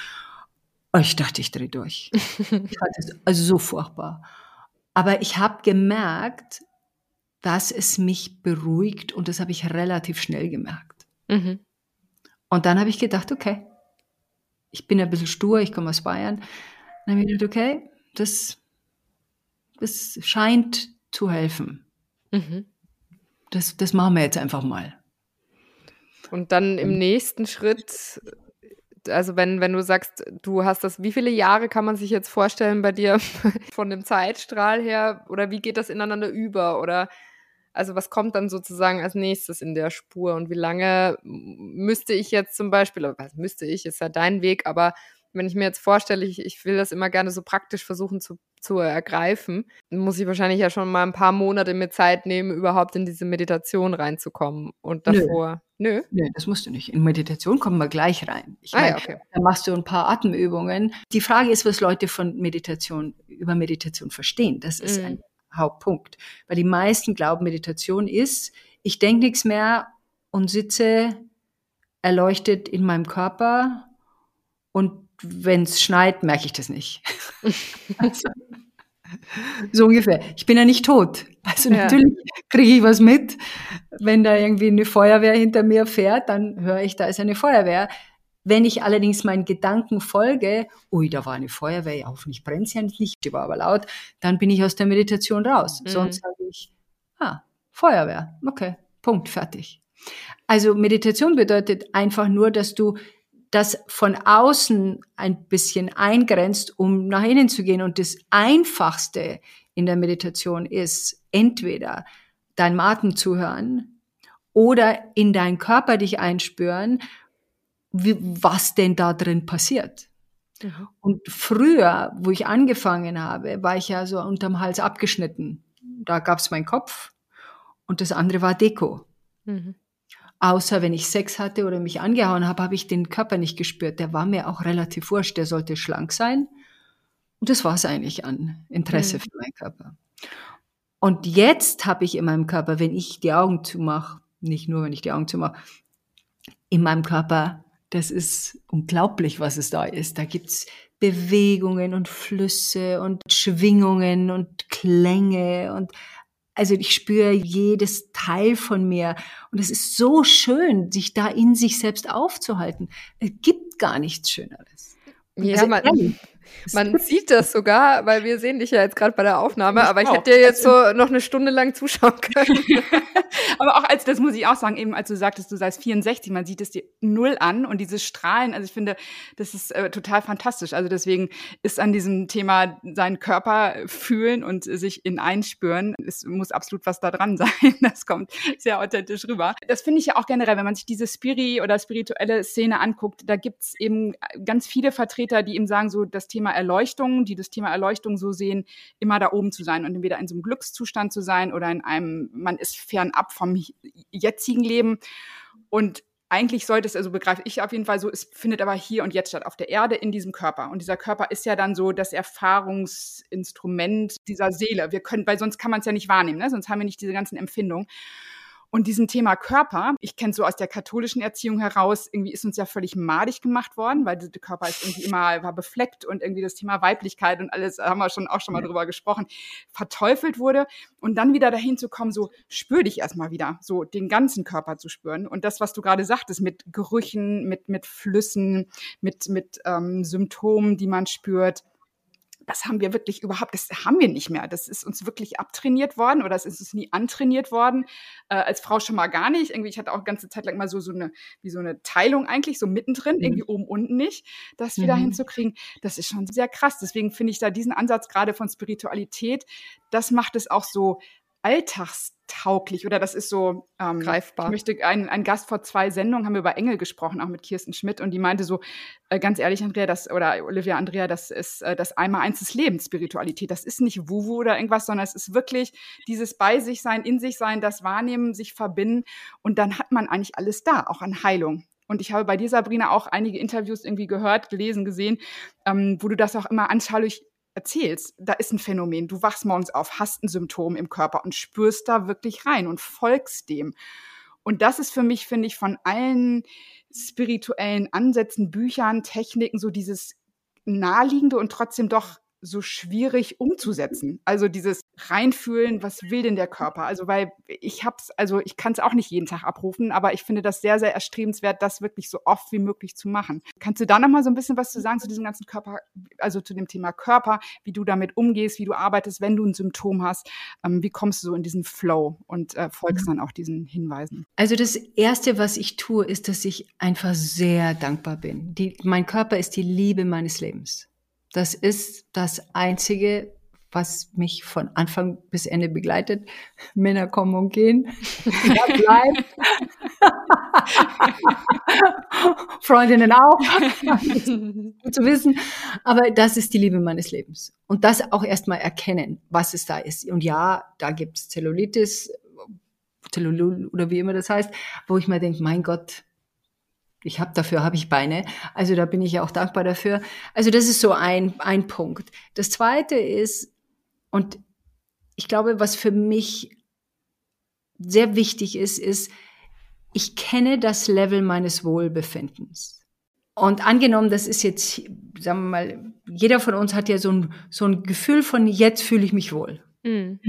Und ich dachte, ich drehe durch. ich fand das also so furchtbar. Aber ich habe gemerkt, dass es mich beruhigt und das habe ich relativ schnell gemerkt. Mhm. Und dann habe ich gedacht, okay, ich bin ein bisschen stur, ich komme aus Bayern. Dann habe ich gedacht, okay, das, das scheint zu helfen. Mhm. Das, das machen wir jetzt einfach mal. Und dann im nächsten Schritt also wenn, wenn du sagst, du hast das, wie viele Jahre kann man sich jetzt vorstellen bei dir von dem Zeitstrahl her? Oder wie geht das ineinander über? Oder also was kommt dann sozusagen als nächstes in der Spur? Und wie lange müsste ich jetzt zum Beispiel, was müsste ich, ist ja dein Weg, aber wenn ich mir jetzt vorstelle, ich, ich will das immer gerne so praktisch versuchen zu, zu ergreifen, muss ich wahrscheinlich ja schon mal ein paar Monate mit Zeit nehmen, überhaupt in diese Meditation reinzukommen. Und davor. Nö. Nö, Nö das musst du nicht. In Meditation kommen wir gleich rein. Ich ah, mein, ja, okay. Dann machst du ein paar Atemübungen. Die Frage ist, was Leute von Meditation, über Meditation verstehen. Das ist mhm. ein Hauptpunkt. Weil die meisten glauben, Meditation ist, ich denke nichts mehr und sitze erleuchtet in meinem Körper und wenn es schneit, merke ich das nicht. also, so ungefähr. Ich bin ja nicht tot. Also ja. natürlich kriege ich was mit. Wenn da irgendwie eine Feuerwehr hinter mir fährt, dann höre ich, da ist eine Feuerwehr. Wenn ich allerdings meinen Gedanken folge, ui, da war eine Feuerwehr, ja, hoffentlich brennt sie ja nicht, die war aber laut, dann bin ich aus der Meditation raus. Mhm. Sonst sage ich, ah, Feuerwehr, okay, Punkt, fertig. Also Meditation bedeutet einfach nur, dass du das von außen ein bisschen eingrenzt, um nach innen zu gehen. Und das Einfachste in der Meditation ist entweder dein Atem zuhören oder in deinen Körper dich einspüren, wie, was denn da drin passiert. Mhm. Und früher, wo ich angefangen habe, war ich ja so unterm Hals abgeschnitten. Da gab's meinen Kopf und das andere war Deko. Mhm. Außer wenn ich Sex hatte oder mich angehauen habe, habe ich den Körper nicht gespürt. Der war mir auch relativ wurscht. Der sollte schlank sein. Und das war es eigentlich an Interesse mhm. für meinen Körper. Und jetzt habe ich in meinem Körper, wenn ich die Augen zumache, nicht nur, wenn ich die Augen zumache, in meinem Körper, das ist unglaublich, was es da ist. Da gibt's Bewegungen und Flüsse und Schwingungen und Klänge und also ich spüre jedes Teil von mir und es ist so schön, sich da in sich selbst aufzuhalten. Es gibt gar nichts Schöneres. Ja, also, man, man sieht das sogar, weil wir sehen dich ja jetzt gerade bei der Aufnahme, aber ich hätte dir jetzt so noch eine Stunde lang zuschauen können. aber auch als, das muss ich auch sagen, eben als du sagtest, du seist 64, man sieht es dir null an und dieses Strahlen, also ich finde, das ist äh, total fantastisch. Also deswegen ist an diesem Thema seinen Körper fühlen und sich in einspüren, es muss absolut was da dran sein. Das kommt sehr authentisch rüber. Das finde ich ja auch generell, wenn man sich diese Spiri oder spirituelle Szene anguckt, da gibt's eben ganz viele Vertreter, die eben sagen, so das Thema Thema Erleuchtung, die das Thema Erleuchtung so sehen, immer da oben zu sein und entweder in so einem Glückszustand zu sein oder in einem, man ist fernab vom jetzigen Leben. Und eigentlich sollte es, also begreife ich auf jeden Fall so, es findet aber hier und jetzt statt, auf der Erde, in diesem Körper. Und dieser Körper ist ja dann so das Erfahrungsinstrument dieser Seele. Wir können, weil sonst kann man es ja nicht wahrnehmen, ne? sonst haben wir nicht diese ganzen Empfindungen. Und diesem Thema Körper, ich kenne so aus der katholischen Erziehung heraus, irgendwie ist uns ja völlig madig gemacht worden, weil der Körper ist irgendwie immer, war befleckt und irgendwie das Thema Weiblichkeit und alles, haben wir schon auch schon mal drüber gesprochen, verteufelt wurde. Und dann wieder dahin zu kommen, so spür dich erstmal wieder, so den ganzen Körper zu spüren. Und das, was du gerade sagtest, mit Gerüchen, mit, mit Flüssen, mit, mit ähm, Symptomen, die man spürt, das haben wir wirklich überhaupt, das haben wir nicht mehr. Das ist uns wirklich abtrainiert worden oder es ist uns nie antrainiert worden. Äh, als Frau schon mal gar nicht. Irgendwie, ich hatte auch eine ganze Zeit lang mal so, so eine, wie so eine Teilung eigentlich, so mittendrin, mhm. irgendwie oben, unten nicht, das wieder mhm. hinzukriegen. Das ist schon sehr krass. Deswegen finde ich da diesen Ansatz gerade von Spiritualität, das macht es auch so alltagstauglich oder das ist so ähm, greifbar. Ich möchte ein, ein Gast vor zwei Sendungen haben wir über Engel gesprochen, auch mit Kirsten Schmidt und die meinte so äh, ganz ehrlich Andrea, das oder Olivia Andrea, das ist äh, das einmal eins des Lebens Spiritualität. Das ist nicht Wuwu oder irgendwas, sondern es ist wirklich dieses bei sich sein, in sich sein, das Wahrnehmen, sich verbinden und dann hat man eigentlich alles da, auch an Heilung. Und ich habe bei dir, Sabrina, auch einige Interviews irgendwie gehört, gelesen, gesehen, ähm, wo du das auch immer anschaulich erzählst, da ist ein Phänomen. Du wachst morgens auf, hast ein Symptom im Körper und spürst da wirklich rein und folgst dem. Und das ist für mich, finde ich, von allen spirituellen Ansätzen, Büchern, Techniken, so dieses naheliegende und trotzdem doch so schwierig umzusetzen. Also dieses reinfühlen, was will denn der Körper? Also weil ich hab's, also ich kann es auch nicht jeden Tag abrufen, aber ich finde das sehr, sehr erstrebenswert, das wirklich so oft wie möglich zu machen. Kannst du da noch mal so ein bisschen was zu sagen zu diesem ganzen Körper, also zu dem Thema Körper, wie du damit umgehst, wie du arbeitest, wenn du ein Symptom hast? Ähm, wie kommst du so in diesen Flow und äh, folgst mhm. dann auch diesen Hinweisen? Also das erste, was ich tue, ist, dass ich einfach sehr dankbar bin. Die, mein Körper ist die Liebe meines Lebens. Das ist das Einzige, was mich von Anfang bis Ende begleitet. Männer kommen und gehen. Ja, bleibt. Freundinnen auch. zu wissen. Aber das ist die Liebe meines Lebens. Und das auch erstmal erkennen, was es da ist. Und ja, da gibt's Zellulitis, Zellulul oder wie immer das heißt, wo ich mir denke, mein Gott, ich habe dafür habe ich Beine. Also da bin ich ja auch dankbar dafür. Also das ist so ein ein Punkt. Das zweite ist und ich glaube, was für mich sehr wichtig ist, ist ich kenne das Level meines Wohlbefindens. Und angenommen, das ist jetzt, sagen wir mal, jeder von uns hat ja so ein, so ein Gefühl von, jetzt fühle ich mich wohl. Mhm.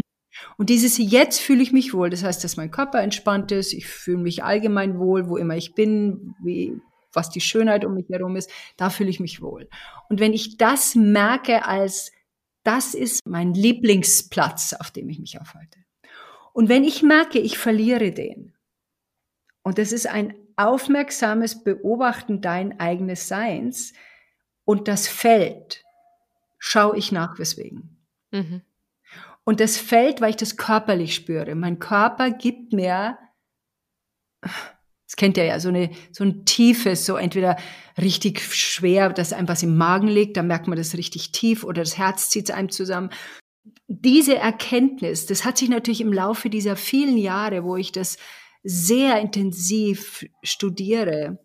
Und dieses jetzt fühle ich mich wohl, das heißt, dass mein Körper entspannt ist, ich fühle mich allgemein wohl, wo immer ich bin, wie, was die Schönheit um mich herum ist, da fühle ich mich wohl. Und wenn ich das merke als, das ist mein Lieblingsplatz, auf dem ich mich aufhalte. Und wenn ich merke, ich verliere den, und das ist ein aufmerksames Beobachten dein eigenes Seins, und das fällt, schaue ich nach, weswegen. Mhm. Und das fällt, weil ich das körperlich spüre. Mein Körper gibt mir, das kennt ihr ja, so eine, so ein tiefes, so entweder richtig schwer, dass einem was im Magen liegt, da merkt man das richtig tief oder das Herz zieht einem zusammen. Diese Erkenntnis, das hat sich natürlich im Laufe dieser vielen Jahre, wo ich das sehr intensiv studiere,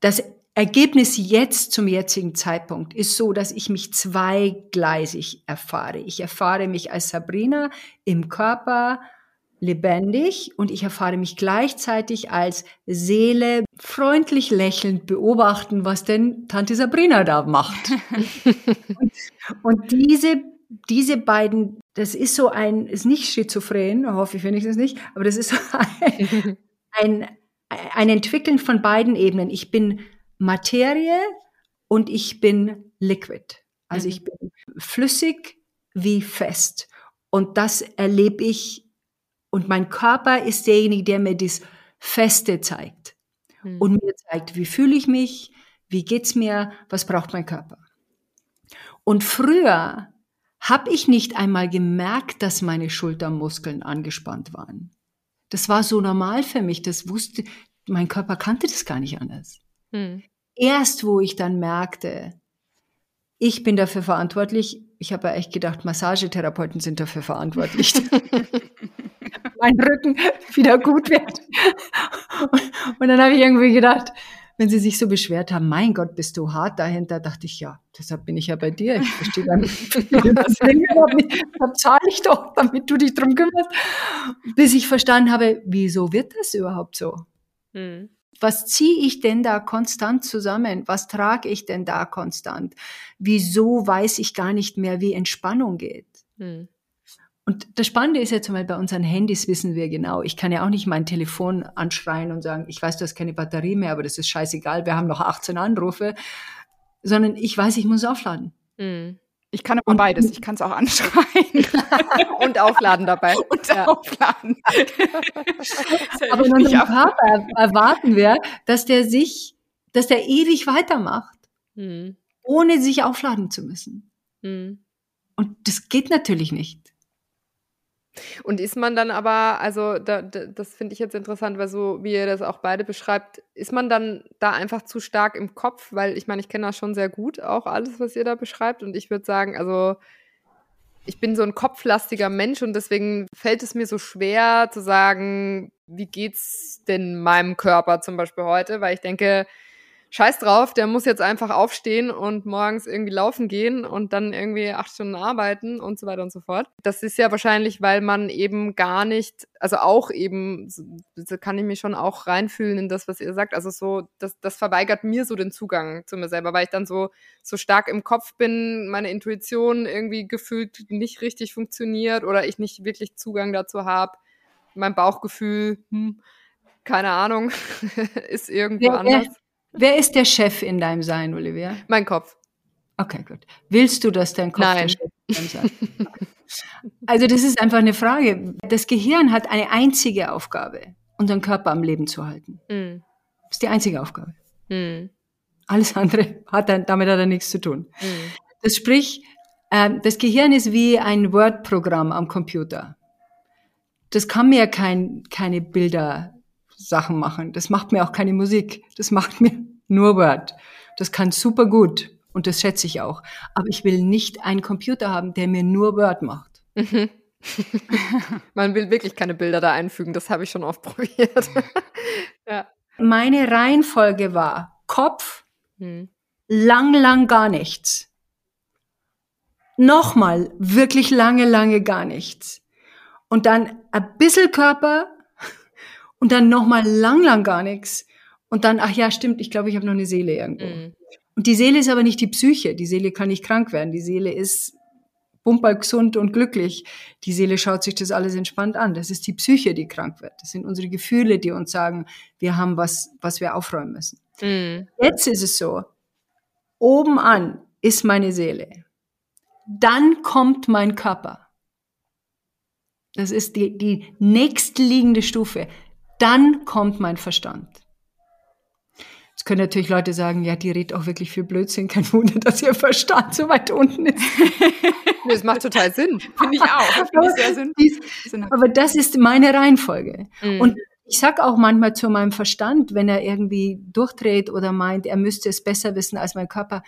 das Ergebnis jetzt zum jetzigen Zeitpunkt ist so, dass ich mich zweigleisig erfahre. Ich erfahre mich als Sabrina im Körper lebendig und ich erfahre mich gleichzeitig als Seele freundlich lächelnd beobachten, was denn Tante Sabrina da macht. und, und diese diese beiden, das ist so ein, ist nicht schizophren, hoffe ich wenigstens nicht, aber das ist so ein, ein, ein Entwickeln von beiden Ebenen. Ich bin Materie und ich bin liquid. Also ich mhm. bin flüssig wie fest. Und das erlebe ich. Und mein Körper ist derjenige, der mir das Feste zeigt. Mhm. Und mir zeigt, wie fühle ich mich, wie geht's mir, was braucht mein Körper. Und früher habe ich nicht einmal gemerkt, dass meine Schultermuskeln angespannt waren. Das war so normal für mich, das wusste, mein Körper kannte das gar nicht anders. Hm. Erst wo ich dann merkte, ich bin dafür verantwortlich, ich habe ja echt gedacht, Massagetherapeuten sind dafür verantwortlich. mein Rücken wieder gut wird. Und dann habe ich irgendwie gedacht, wenn sie sich so beschwert haben, mein Gott, bist du hart dahinter, dachte ich, ja, deshalb bin ich ja bei dir. Ich verstehe nicht, deshalb zahle ich doch, damit du dich drum kümmerst. Bis ich verstanden habe, wieso wird das überhaupt so? Hm. Was ziehe ich denn da konstant zusammen? Was trage ich denn da konstant? Wieso weiß ich gar nicht mehr, wie Entspannung geht? Hm. Und das Spannende ist jetzt mal, bei unseren Handys wissen wir genau. Ich kann ja auch nicht mein Telefon anschreien und sagen, ich weiß, du hast keine Batterie mehr, aber das ist scheißegal, wir haben noch 18 Anrufe, sondern ich weiß, ich muss aufladen. Mhm. Ich kann aber beides. Ich kann es auch anschreien. und aufladen dabei. Und ja. aufladen. aber in unserem Körper erwarten wir, dass der sich, dass der ewig weitermacht, mhm. ohne sich aufladen zu müssen. Mhm. Und das geht natürlich nicht. Und ist man dann aber, also da, da, das finde ich jetzt interessant, weil so wie ihr das auch beide beschreibt, ist man dann da einfach zu stark im Kopf, weil ich meine, ich kenne das schon sehr gut, auch alles, was ihr da beschreibt. Und ich würde sagen, also ich bin so ein kopflastiger Mensch und deswegen fällt es mir so schwer zu sagen, wie geht's denn meinem Körper zum Beispiel heute, weil ich denke, scheiß drauf, der muss jetzt einfach aufstehen und morgens irgendwie laufen gehen und dann irgendwie acht Stunden arbeiten und so weiter und so fort. Das ist ja wahrscheinlich, weil man eben gar nicht, also auch eben, so kann ich mich schon auch reinfühlen in das, was ihr sagt. Also so, das, das verweigert mir so den Zugang zu mir selber, weil ich dann so, so stark im Kopf bin, meine Intuition irgendwie gefühlt nicht richtig funktioniert oder ich nicht wirklich Zugang dazu habe. Mein Bauchgefühl, hm, keine Ahnung, ist irgendwo anders. Wer ist der Chef in deinem Sein, Olivia? Mein Kopf. Okay, gut. Willst du, dass dein Kopf Nein. der Chef in deinem Sein Also das ist einfach eine Frage. Das Gehirn hat eine einzige Aufgabe, unseren Körper am Leben zu halten. Mm. Das ist die einzige Aufgabe. Mm. Alles andere hat dann, damit hat er nichts zu tun. Mm. Das sprich, äh, das Gehirn ist wie ein Word-Programm am Computer. Das kann mir kein, keine Bilder Sachen machen. Das macht mir auch keine Musik. Das macht mir nur Word. Das kann super gut und das schätze ich auch. Aber ich will nicht einen Computer haben, der mir nur Word macht. Mhm. Man will wirklich keine Bilder da einfügen. Das habe ich schon oft probiert. ja. Meine Reihenfolge war Kopf, hm. lang, lang gar nichts. Nochmal wirklich lange, lange gar nichts. Und dann ein bisschen Körper, und dann nochmal lang, lang gar nichts. Und dann, ach ja, stimmt, ich glaube, ich habe noch eine Seele irgendwo. Mhm. Und die Seele ist aber nicht die Psyche. Die Seele kann nicht krank werden. Die Seele ist bumper gesund und glücklich. Die Seele schaut sich das alles entspannt an. Das ist die Psyche, die krank wird. Das sind unsere Gefühle, die uns sagen, wir haben was, was wir aufräumen müssen. Mhm. Jetzt ist es so, oben an ist meine Seele. Dann kommt mein Körper. Das ist die, die nächstliegende Stufe dann kommt mein Verstand. Jetzt können natürlich Leute sagen, ja, die redet auch wirklich viel Blödsinn. Kein Wunder, dass ihr Verstand so weit unten ist. das macht total Sinn. Finde ich auch. Find ich sehr Sinn. Aber das ist meine Reihenfolge. Mhm. Und ich sag auch manchmal zu meinem Verstand, wenn er irgendwie durchdreht oder meint, er müsste es besser wissen als mein Körper,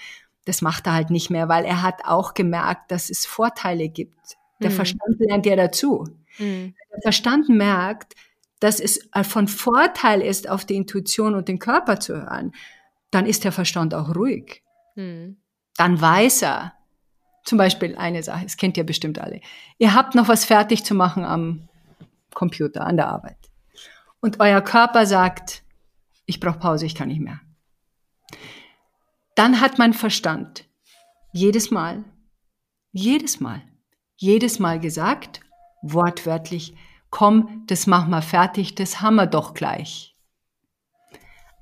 das macht er halt nicht mehr, weil er hat auch gemerkt, dass es Vorteile gibt. Der mhm. Verstand lernt ja dazu. Mhm. Der Verstand merkt, dass es äh, von Vorteil ist, auf die Intuition und den Körper zu hören, dann ist der Verstand auch ruhig. Mhm. Dann weiß er, zum Beispiel eine Sache, das kennt ihr bestimmt alle. Ihr habt noch was fertig zu machen am Computer, an der Arbeit. Und euer Körper sagt, ich brauche Pause, ich kann nicht mehr. Dann hat mein Verstand jedes Mal, jedes Mal, jedes Mal gesagt, wortwörtlich, komm, das machen wir fertig, das haben wir doch gleich.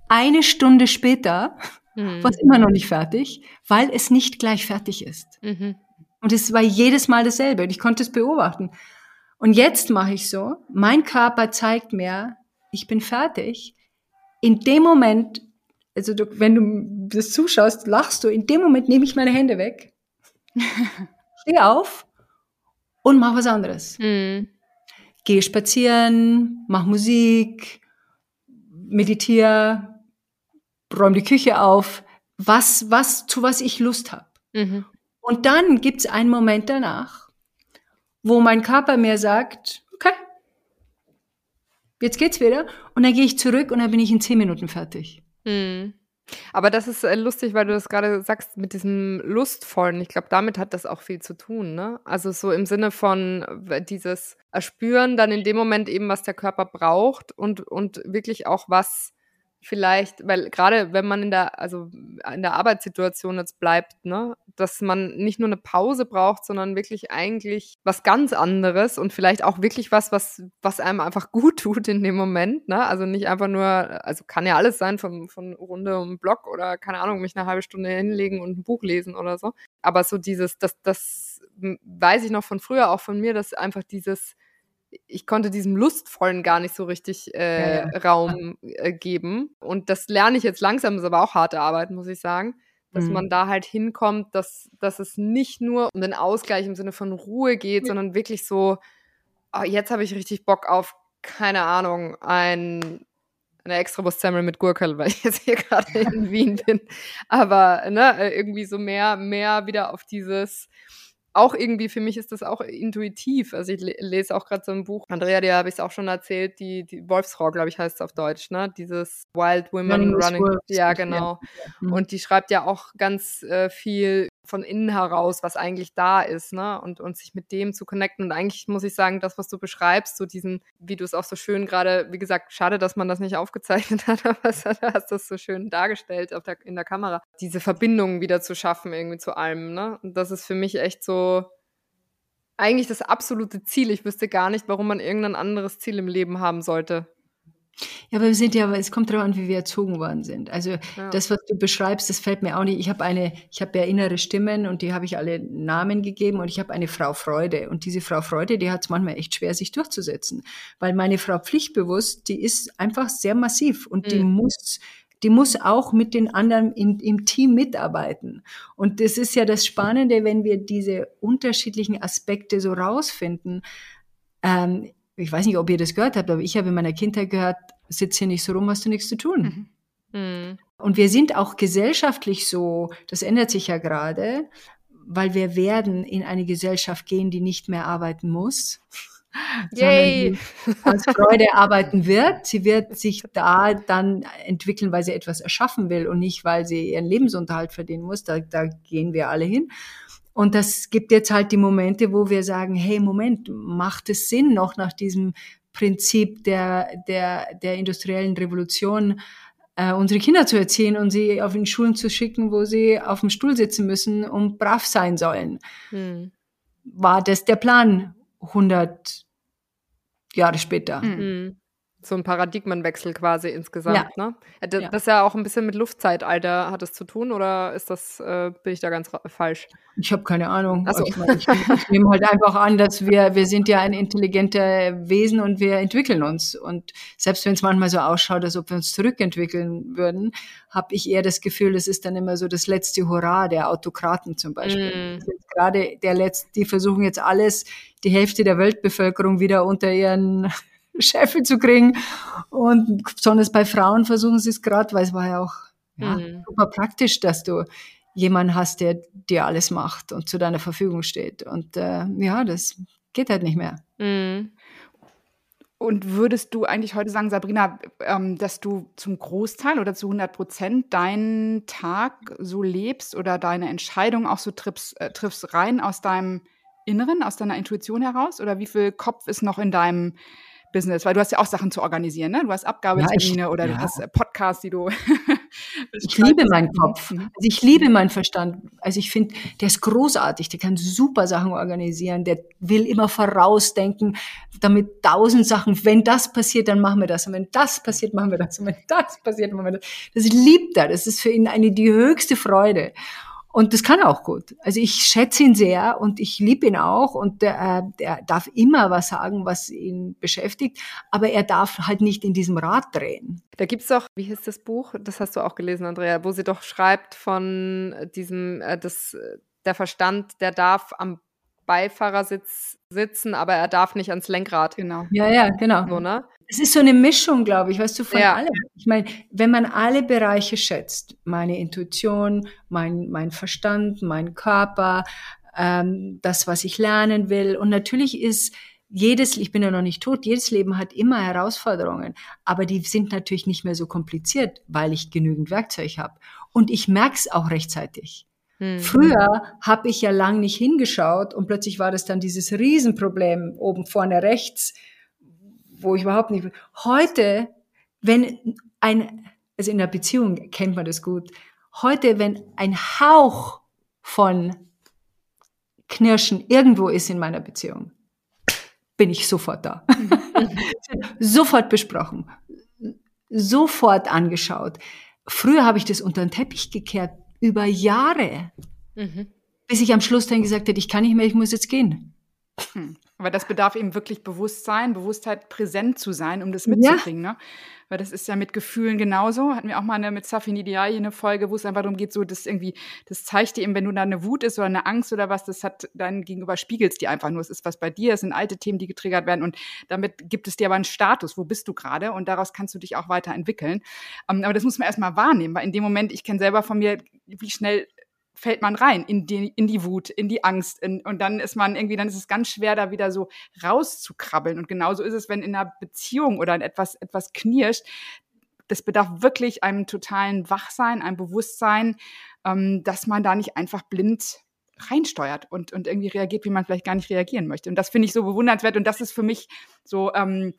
Eine Stunde später mhm. war es immer noch nicht fertig, weil es nicht gleich fertig ist. Mhm. Und es war jedes Mal dasselbe und ich konnte es beobachten. Und jetzt mache ich so, mein Körper zeigt mir, ich bin fertig. In dem Moment, also du, wenn du das zuschaust, lachst du, in dem Moment nehme ich meine Hände weg, stehe auf und mache was anderes. Mhm. Gehe spazieren, mach Musik, meditiere, räume die Küche auf, was, was, zu was ich Lust habe. Mhm. Und dann gibt es einen Moment danach, wo mein Körper mir sagt, okay, jetzt geht's wieder. Und dann gehe ich zurück und dann bin ich in zehn Minuten fertig. Mhm. Aber das ist äh, lustig, weil du das gerade sagst mit diesem Lustvollen. Ich glaube, damit hat das auch viel zu tun. Ne? Also so im Sinne von dieses Erspüren dann in dem Moment eben, was der Körper braucht und, und wirklich auch was vielleicht, weil gerade wenn man in der, also in der Arbeitssituation jetzt bleibt, ne, dass man nicht nur eine Pause braucht, sondern wirklich eigentlich was ganz anderes und vielleicht auch wirklich was, was, was einem einfach gut tut in dem Moment, ne? Also nicht einfach nur, also kann ja alles sein, von, von Runde um Block oder keine Ahnung, mich eine halbe Stunde hinlegen und ein Buch lesen oder so. Aber so dieses, das, das weiß ich noch von früher, auch von mir, dass einfach dieses ich konnte diesem Lustvollen gar nicht so richtig äh, ja, ja. Raum äh, geben. Und das lerne ich jetzt langsam, ist aber auch harte Arbeit, muss ich sagen. Dass mhm. man da halt hinkommt, dass, dass es nicht nur um den Ausgleich im Sinne von Ruhe geht, ja. sondern wirklich so, oh, jetzt habe ich richtig Bock auf, keine Ahnung, ein eine Extrawurstsemmel mit Gurkel, weil ich jetzt hier gerade in Wien bin. Aber ne, äh, irgendwie so mehr, mehr wieder auf dieses auch irgendwie, für mich ist das auch intuitiv. Also ich lese auch gerade so ein Buch, Andrea, dir habe ich es auch schon erzählt, die, die Wolfsfrau, glaube ich, heißt es auf Deutsch, ne? Dieses Wild Women Running. Running ja, genau. Ja. Mhm. Und die schreibt ja auch ganz äh, viel von innen heraus, was eigentlich da ist, ne? Und, und sich mit dem zu connecten. Und eigentlich muss ich sagen, das, was du beschreibst, so diesen, wie du es auch so schön gerade, wie gesagt, schade, dass man das nicht aufgezeichnet hat, aber du hast das so schön dargestellt auf der, in der Kamera. Diese Verbindung wieder zu schaffen irgendwie zu allem, ne? Und das ist für mich echt so eigentlich das absolute Ziel. Ich wüsste gar nicht, warum man irgendein anderes Ziel im Leben haben sollte. Ja, aber wir sind ja, es kommt darauf an, wie wir erzogen worden sind. Also ja. das, was du beschreibst, das fällt mir auch nicht. Ich habe eine, ich habe ja innere Stimmen und die habe ich alle Namen gegeben und ich habe eine Frau Freude. Und diese Frau Freude, die hat es manchmal echt schwer, sich durchzusetzen. Weil meine Frau Pflichtbewusst, die ist einfach sehr massiv und mhm. die muss die muss auch mit den anderen im, im Team mitarbeiten. Und das ist ja das Spannende, wenn wir diese unterschiedlichen Aspekte so rausfinden. Ähm, ich weiß nicht, ob ihr das gehört habt, aber ich habe in meiner Kindheit gehört, sitz hier nicht so rum, hast du nichts zu tun. Mhm. Mhm. Und wir sind auch gesellschaftlich so, das ändert sich ja gerade, weil wir werden in eine Gesellschaft gehen, die nicht mehr arbeiten muss. Yay. als Freude arbeiten wird. Sie wird sich da dann entwickeln, weil sie etwas erschaffen will und nicht, weil sie ihren Lebensunterhalt verdienen muss. Da, da gehen wir alle hin. Und das gibt jetzt halt die Momente, wo wir sagen, hey, Moment, macht es Sinn, noch nach diesem Prinzip der, der, der industriellen Revolution äh, unsere Kinder zu erziehen und sie auf in Schulen zu schicken, wo sie auf dem Stuhl sitzen müssen und brav sein sollen. Hm. War das der Plan 100 Jahre später? Mhm so ein Paradigmenwechsel quasi insgesamt, ja. ne? Das, ja. das ja auch ein bisschen mit Luftzeitalter hat es zu tun oder ist das, äh, bin ich da ganz falsch? Ich habe keine Ahnung. Also. Ich, ich, ich nehme halt einfach an, dass wir, wir sind ja ein intelligenter Wesen und wir entwickeln uns. Und selbst wenn es manchmal so ausschaut, als ob wir uns zurückentwickeln würden, habe ich eher das Gefühl, es ist dann immer so das letzte Hurra der Autokraten zum Beispiel. Mm. Gerade der letzte, die versuchen jetzt alles, die Hälfte der Weltbevölkerung wieder unter ihren Scheffel zu kriegen. Und besonders bei Frauen versuchen sie es gerade, weil es war ja auch ja, mhm. super praktisch, dass du jemanden hast, der dir alles macht und zu deiner Verfügung steht. Und äh, ja, das geht halt nicht mehr. Mhm. Und würdest du eigentlich heute sagen, Sabrina, ähm, dass du zum Großteil oder zu 100 Prozent deinen Tag so lebst oder deine Entscheidung auch so triffst, äh, triffst rein aus deinem Inneren, aus deiner Intuition heraus? Oder wie viel Kopf ist noch in deinem Business? Weil du hast ja auch Sachen zu organisieren, ne? Du hast Abgabetermine ja, oder ja. du hast äh, Podcasts, die du. ich liebe meinen Kopf. Mhm. Also ich liebe meinen Verstand. Also ich finde, der ist großartig. Der kann super Sachen organisieren. Der will immer vorausdenken, damit tausend Sachen, wenn das passiert, dann machen wir das. Und wenn das passiert, machen wir das. Und wenn das passiert, machen wir das. Das liebt er. Das ist für ihn eine, die höchste Freude. Und das kann er auch gut. Also ich schätze ihn sehr und ich liebe ihn auch und der, der darf immer was sagen, was ihn beschäftigt, aber er darf halt nicht in diesem Rad drehen. Da gibt's doch, wie hieß das Buch? Das hast du auch gelesen, Andrea, wo sie doch schreibt von diesem, äh, das, der Verstand, der darf am Beifahrersitz sitzen, aber er darf nicht ans Lenkrad. Genau. Ja, ja, genau. So, ne? Es ist so eine Mischung, glaube ich, weißt du, von ja. allem. Ich meine, wenn man alle Bereiche schätzt, meine Intuition, mein, mein Verstand, mein Körper, ähm, das, was ich lernen will. Und natürlich ist jedes, ich bin ja noch nicht tot, jedes Leben hat immer Herausforderungen, aber die sind natürlich nicht mehr so kompliziert, weil ich genügend Werkzeug habe. Und ich merke es auch rechtzeitig. Hm. Früher habe ich ja lang nicht hingeschaut und plötzlich war das dann dieses Riesenproblem oben vorne rechts, wo ich überhaupt nicht. Heute, wenn ein, also in der Beziehung kennt man das gut. Heute, wenn ein Hauch von Knirschen irgendwo ist in meiner Beziehung, bin ich sofort da. Sofort besprochen, sofort angeschaut. Früher habe ich das unter den Teppich gekehrt, über Jahre, mhm. bis ich am Schluss dann gesagt hätte, ich kann nicht mehr, ich muss jetzt gehen. Hm. Aber das bedarf eben wirklich Bewusstsein, Bewusstheit, präsent zu sein, um das mitzukriegen. Ja. Ne? Weil das ist ja mit Gefühlen genauso. Hatten wir auch mal eine, mit Safin Ideal eine Folge, wo es einfach darum geht, so das irgendwie, das zeigt dir eben, wenn du da eine Wut ist oder eine Angst oder was, das hat dein Gegenüber spiegelt die einfach nur. Es ist was bei dir, es sind alte Themen, die getriggert werden und damit gibt es dir aber einen Status, wo bist du gerade und daraus kannst du dich auch weiterentwickeln. Ähm, aber das muss man erstmal wahrnehmen, weil in dem Moment, ich kenne selber von mir, wie schnell fällt man rein in die, in die Wut, in die Angst. In, und dann ist man irgendwie, dann ist es ganz schwer, da wieder so rauszukrabbeln. Und genauso ist es, wenn in einer Beziehung oder in etwas, etwas knirscht. Das bedarf wirklich einem totalen Wachsein, einem Bewusstsein, ähm, dass man da nicht einfach blind reinsteuert und, und irgendwie reagiert, wie man vielleicht gar nicht reagieren möchte. Und das finde ich so bewundernswert. Und das ist für mich so ähm,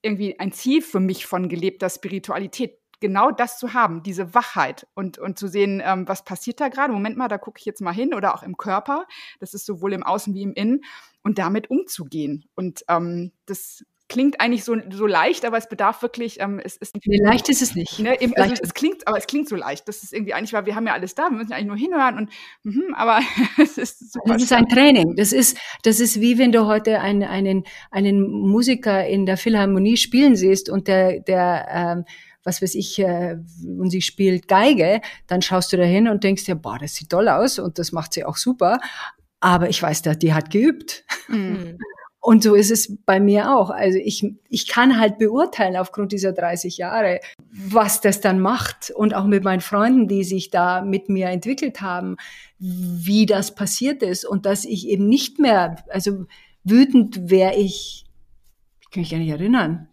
irgendwie ein Ziel für mich von gelebter Spiritualität, genau das zu haben, diese Wachheit und, und zu sehen, ähm, was passiert da gerade. Moment mal, da gucke ich jetzt mal hin oder auch im Körper. Das ist sowohl im Außen wie im Innen und damit umzugehen. Und ähm, das klingt eigentlich so, so leicht, aber es bedarf wirklich, ähm, es ist nee, leicht ist es nicht. Ne, eben, also es klingt, aber es klingt so leicht. Das ist irgendwie eigentlich, weil wir haben ja alles da, wir müssen eigentlich nur hinhören und mh, aber es ist super. Das ist ein Training. Das ist, das ist wie wenn du heute einen, einen, einen Musiker in der Philharmonie spielen siehst und der, der ähm, was weiß ich, äh, und sie spielt Geige, dann schaust du da hin und denkst dir, boah, das sieht toll aus und das macht sie auch super. Aber ich weiß, die hat geübt. Mhm. Und so ist es bei mir auch. Also ich, ich kann halt beurteilen aufgrund dieser 30 Jahre, was das dann macht. Und auch mit meinen Freunden, die sich da mit mir entwickelt haben, wie das passiert ist. Und dass ich eben nicht mehr, also wütend wäre ich, ich kann mich gar nicht erinnern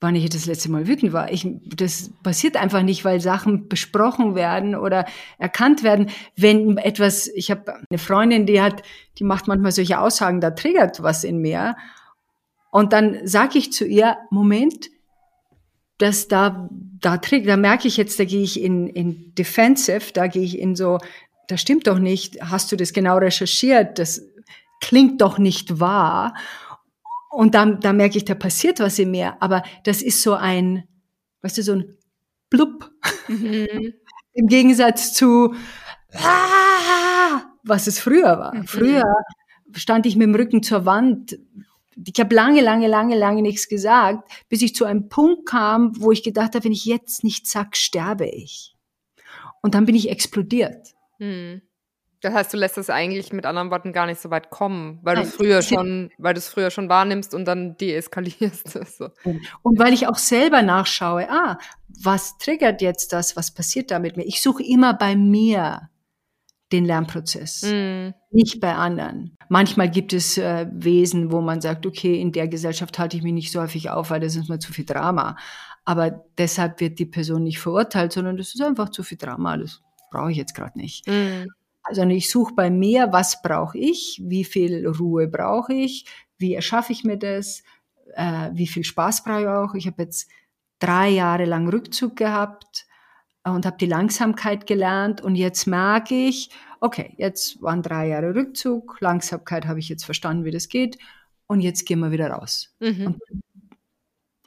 wann ich das letzte Mal wütend war. Ich, das passiert einfach nicht, weil Sachen besprochen werden oder erkannt werden. Wenn etwas, ich habe eine Freundin, die hat, die macht manchmal solche Aussagen, da triggert was in mir. Und dann sage ich zu ihr, Moment, dass da, da triggert, da merke ich jetzt, da gehe ich in, in Defensive, da gehe ich in so, das stimmt doch nicht, hast du das genau recherchiert, das klingt doch nicht wahr. Und da, da merke ich, da passiert was in mir. Aber das ist so ein, weißt du, so ein Blub. Mhm. Im Gegensatz zu, ah, was es früher war. Mhm. Früher stand ich mit dem Rücken zur Wand. Ich habe lange, lange, lange, lange nichts gesagt, bis ich zu einem Punkt kam, wo ich gedacht habe, wenn ich jetzt nichts sag, sterbe ich. Und dann bin ich explodiert. Mhm. Das heißt, du lässt es eigentlich mit anderen Worten gar nicht so weit kommen, weil du es früher schon, weil du es früher schon wahrnimmst und dann deeskalierst. so. Und weil ich auch selber nachschaue, ah, was triggert jetzt das, was passiert da mit mir? Ich suche immer bei mir den Lernprozess, mm. nicht bei anderen. Manchmal gibt es äh, Wesen, wo man sagt, okay, in der Gesellschaft halte ich mich nicht so häufig auf, weil das ist mir zu viel Drama. Aber deshalb wird die Person nicht verurteilt, sondern das ist einfach zu viel Drama. Das brauche ich jetzt gerade nicht. Mm. Also ich suche bei mir, was brauche ich, wie viel Ruhe brauche ich, wie erschaffe ich mir das, äh, wie viel Spaß brauche ich auch. Ich habe jetzt drei Jahre lang Rückzug gehabt und habe die Langsamkeit gelernt und jetzt merke ich, okay, jetzt waren drei Jahre Rückzug, Langsamkeit habe ich jetzt verstanden, wie das geht und jetzt gehen wir wieder raus. Mhm. Und,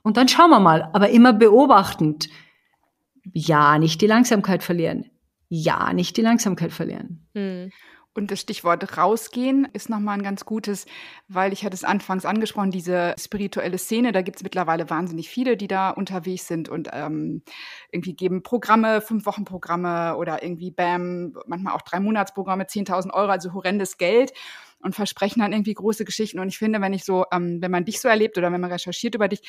und dann schauen wir mal, aber immer beobachtend. Ja, nicht die Langsamkeit verlieren. Ja, nicht die Langsamkeit verlieren. Mhm. Und das Stichwort rausgehen ist nochmal ein ganz gutes, weil ich hatte es anfangs angesprochen, diese spirituelle Szene, da gibt es mittlerweile wahnsinnig viele, die da unterwegs sind und ähm, irgendwie geben Programme, fünf Wochen Programme oder irgendwie BAM, manchmal auch drei Monatsprogramme, 10.000 Euro, also horrendes Geld und versprechen dann irgendwie große Geschichten. Und ich finde, wenn ich so, ähm, wenn man dich so erlebt oder wenn man recherchiert über dich,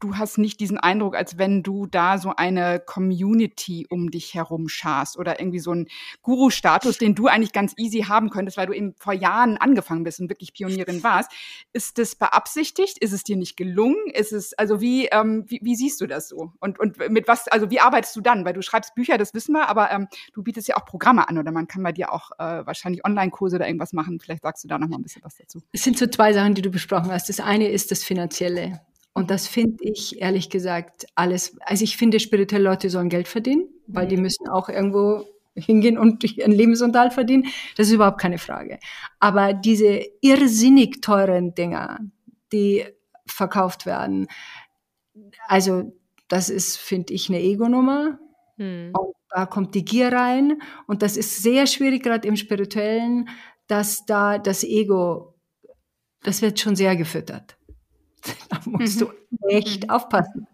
du hast nicht diesen Eindruck, als wenn du da so eine Community um dich herum scharst oder irgendwie so einen Guru-Status, den du eigentlich ganz easy haben könntest, weil du eben vor Jahren angefangen bist und wirklich Pionierin warst. Ist das beabsichtigt? Ist es dir nicht gelungen? Ist es, also wie, ähm, wie, wie siehst du das so? Und, und mit was, also wie arbeitest du dann? Weil du schreibst Bücher, das wissen wir, aber ähm, du bietest ja auch Programme an oder man kann bei dir auch äh, wahrscheinlich Online-Kurse oder irgendwas machen. Vielleicht sagst du da noch mal ein bisschen was dazu. Es sind so zwei Sachen, die du besprochen hast. Das eine ist das Finanzielle. Und das finde ich ehrlich gesagt alles. Also ich finde, spirituelle Leute sollen Geld verdienen, weil die mhm. müssen auch irgendwo hingehen und ihren Lebensunterhalt verdienen. Das ist überhaupt keine Frage. Aber diese irrsinnig teuren Dinger, die verkauft werden, also das ist, finde ich, eine Ego-Nummer. Hm. Da kommt die Gier rein. Und das ist sehr schwierig, gerade im Spirituellen, dass da das Ego, das wird schon sehr gefüttert. da musst du mhm. echt mhm. aufpassen.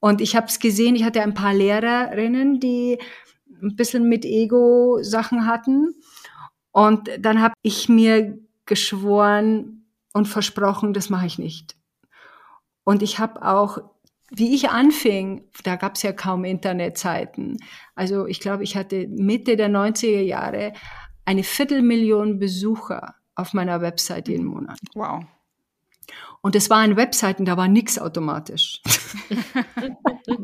Und ich habe es gesehen, ich hatte ein paar Lehrerinnen, die ein bisschen mit Ego-Sachen hatten. Und dann habe ich mir geschworen und versprochen, das mache ich nicht. Und ich habe auch, wie ich anfing, da gab es ja kaum Internetzeiten. Also ich glaube, ich hatte Mitte der 90er Jahre eine Viertelmillion Besucher auf meiner Website jeden Monat. Wow. Und es waren Webseiten, da war nichts automatisch.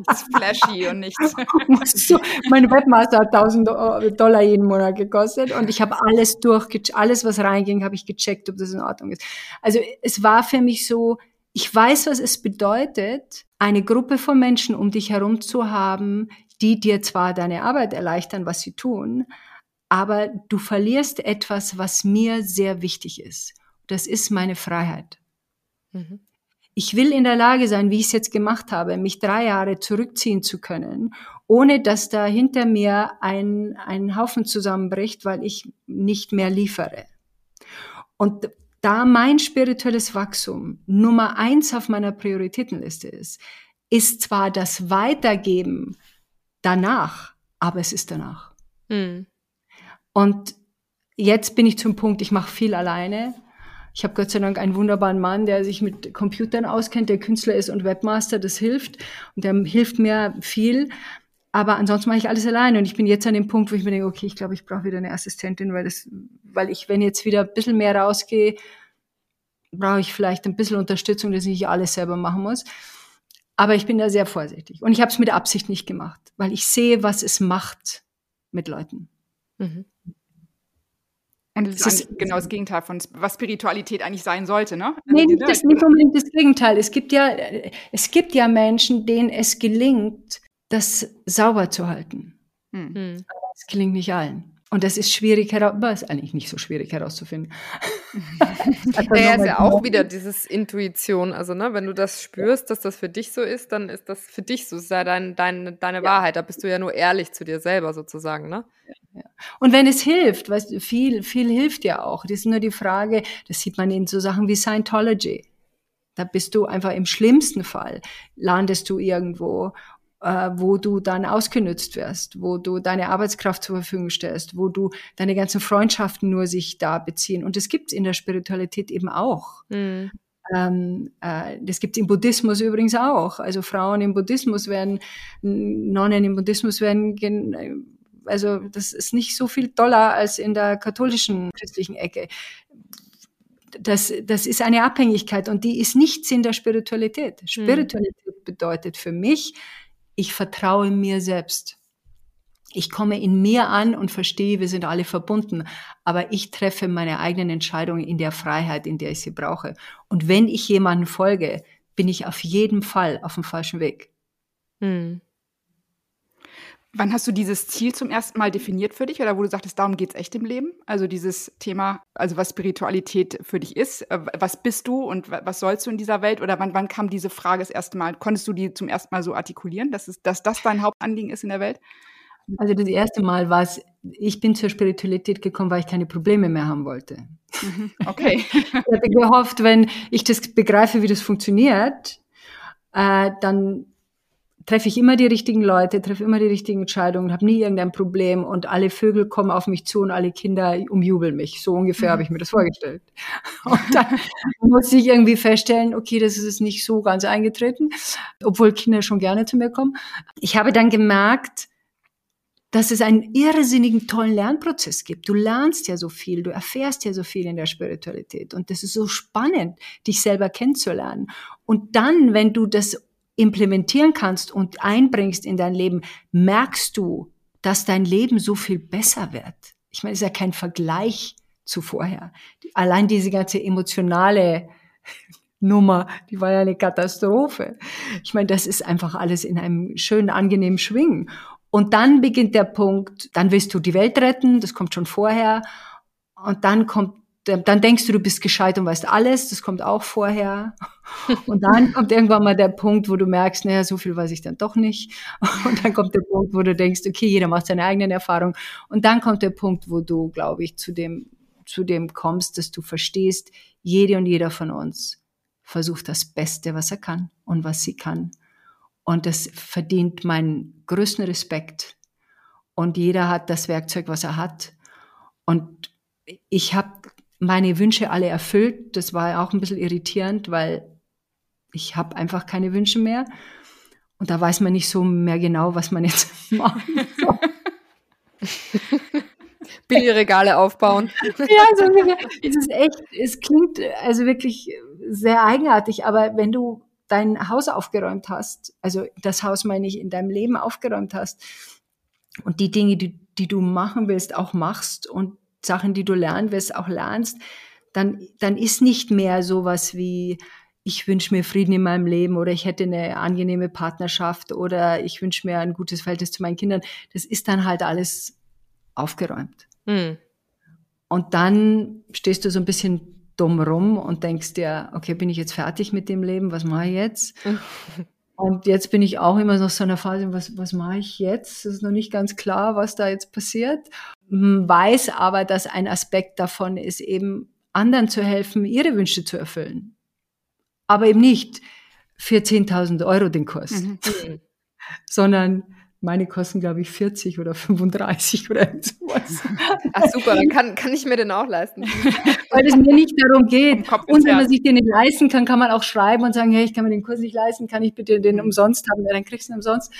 das flashy und nichts. mein Webmaster hat 1000 Dollar jeden Monat gekostet und ich habe alles durchgecheckt, alles was reinging, habe ich gecheckt, ob das in Ordnung ist. Also es war für mich so, ich weiß, was es bedeutet, eine Gruppe von Menschen um dich herum zu haben, die dir zwar deine Arbeit erleichtern, was sie tun, aber du verlierst etwas, was mir sehr wichtig ist. Das ist meine Freiheit. Mhm. Ich will in der Lage sein, wie ich es jetzt gemacht habe, mich drei Jahre zurückziehen zu können, ohne dass da hinter mir ein, ein Haufen zusammenbricht, weil ich nicht mehr liefere. Und da mein spirituelles Wachstum Nummer eins auf meiner Prioritätenliste ist, ist zwar das Weitergeben danach, aber es ist danach. Mhm. Und jetzt bin ich zum Punkt, ich mache viel alleine. Ich habe Gott sei Dank einen wunderbaren Mann, der sich mit Computern auskennt, der Künstler ist und Webmaster, das hilft. Und der hilft mir viel. Aber ansonsten mache ich alles alleine. Und ich bin jetzt an dem Punkt, wo ich mir denke, okay, ich glaube, ich brauche wieder eine Assistentin, weil das, weil ich, wenn jetzt wieder ein bisschen mehr rausgehe, brauche ich vielleicht ein bisschen Unterstützung, dass ich nicht alles selber machen muss. Aber ich bin da sehr vorsichtig. Und ich habe es mit Absicht nicht gemacht, weil ich sehe, was es macht mit Leuten. Mhm. Und das, das ist genau das Gegenteil von was Spiritualität eigentlich sein sollte, ne? Nee, also, das ist nicht unbedingt das Gegenteil. Es gibt ja, es gibt ja Menschen, denen es gelingt, das sauber zu halten. Hm. hm. Aber es gelingt nicht allen. Und das ist schwierig heraus, ist eigentlich nicht so schwierig herauszufinden. naja, ist ja auch wieder dieses Intuition. Also, ne, wenn du das spürst, dass das für dich so ist, dann ist das für dich so, ist ja dein, dein, deine ja. Wahrheit. Da bist du ja nur ehrlich zu dir selber sozusagen, ne? Und wenn es hilft, weißt du, viel, viel hilft ja auch. Das ist nur die Frage, das sieht man in so Sachen wie Scientology. Da bist du einfach im schlimmsten Fall, landest du irgendwo äh, wo du dann ausgenützt wirst, wo du deine Arbeitskraft zur Verfügung stellst, wo du deine ganzen Freundschaften nur sich da beziehen. Und das gibt es in der Spiritualität eben auch. Mhm. Ähm, äh, das gibt es im Buddhismus übrigens auch. Also Frauen im Buddhismus werden, Nonnen im Buddhismus werden also das ist nicht so viel doller als in der katholischen christlichen Ecke. Das, das ist eine Abhängigkeit und die ist nichts in der Spiritualität. Hm. Spiritualität bedeutet für mich, ich vertraue mir selbst. Ich komme in mir an und verstehe, wir sind alle verbunden, aber ich treffe meine eigenen Entscheidungen in der Freiheit, in der ich sie brauche. Und wenn ich jemandem folge, bin ich auf jeden Fall auf dem falschen Weg. Hm. Wann hast du dieses Ziel zum ersten Mal definiert für dich oder wo du sagtest, darum geht es echt im Leben? Also dieses Thema, also was Spiritualität für dich ist, äh, was bist du und was sollst du in dieser Welt? Oder wann, wann kam diese Frage das erste Mal? Konntest du die zum ersten Mal so artikulieren, dass, es, dass das dein Hauptanliegen ist in der Welt? Also das erste Mal war es, ich bin zur Spiritualität gekommen, weil ich keine Probleme mehr haben wollte. Mhm, okay. ich habe gehofft, wenn ich das begreife, wie das funktioniert, äh, dann treffe ich immer die richtigen Leute, treffe immer die richtigen Entscheidungen, habe nie irgendein Problem und alle Vögel kommen auf mich zu und alle Kinder umjubeln mich. So ungefähr mhm. habe ich mir das vorgestellt. Und dann muss ich irgendwie feststellen, okay, das ist es nicht so ganz eingetreten, obwohl Kinder schon gerne zu mir kommen. Ich habe dann gemerkt, dass es einen irrsinnigen tollen Lernprozess gibt. Du lernst ja so viel, du erfährst ja so viel in der Spiritualität und das ist so spannend, dich selber kennenzulernen. Und dann, wenn du das implementieren kannst und einbringst in dein Leben, merkst du, dass dein Leben so viel besser wird. Ich meine, es ist ja kein Vergleich zu vorher. Allein diese ganze emotionale Nummer, die war ja eine Katastrophe. Ich meine, das ist einfach alles in einem schönen, angenehmen Schwingen. Und dann beginnt der Punkt, dann willst du die Welt retten, das kommt schon vorher. Und dann kommt dann denkst du, du bist gescheit und weißt alles, das kommt auch vorher. Und dann kommt irgendwann mal der Punkt, wo du merkst, naja, so viel weiß ich dann doch nicht. Und dann kommt der Punkt, wo du denkst, okay, jeder macht seine eigenen Erfahrungen. Und dann kommt der Punkt, wo du, glaube ich, zu dem, zu dem kommst, dass du verstehst, jede und jeder von uns versucht das Beste, was er kann und was sie kann. Und das verdient meinen größten Respekt. Und jeder hat das Werkzeug, was er hat. Und ich habe meine Wünsche alle erfüllt. Das war auch ein bisschen irritierend, weil ich habe einfach keine Wünsche mehr. Und da weiß man nicht so mehr genau, was man jetzt macht. Billigregale aufbauen. ja, also, es ist echt, es klingt also wirklich sehr eigenartig, aber wenn du dein Haus aufgeräumt hast, also das Haus meine ich in deinem Leben aufgeräumt hast und die Dinge, die, die du machen willst, auch machst und Sachen, die du lernen wirst, auch lernst, dann, dann ist nicht mehr sowas wie, ich wünsche mir Frieden in meinem Leben oder ich hätte eine angenehme Partnerschaft oder ich wünsche mir ein gutes Verhältnis zu meinen Kindern. Das ist dann halt alles aufgeräumt. Mhm. Und dann stehst du so ein bisschen dumm rum und denkst dir, okay, bin ich jetzt fertig mit dem Leben? Was mache ich jetzt? Und jetzt bin ich auch immer noch so in einer Phase, was, was mache ich jetzt? Es ist noch nicht ganz klar, was da jetzt passiert. Weiß aber, dass ein Aspekt davon ist, eben anderen zu helfen, ihre Wünsche zu erfüllen. Aber eben nicht für 10.000 Euro den Kurs, mhm. sondern meine kosten, glaube ich, 40 oder 35 oder sowas. Ach super, dann kann, kann ich mir den auch leisten. Weil es mir nicht darum geht. Und wenn man sich den nicht leisten kann, kann man auch schreiben und sagen, hey, ich kann mir den Kurs nicht leisten, kann ich bitte den umsonst haben? Ja, dann kriegst du ihn umsonst.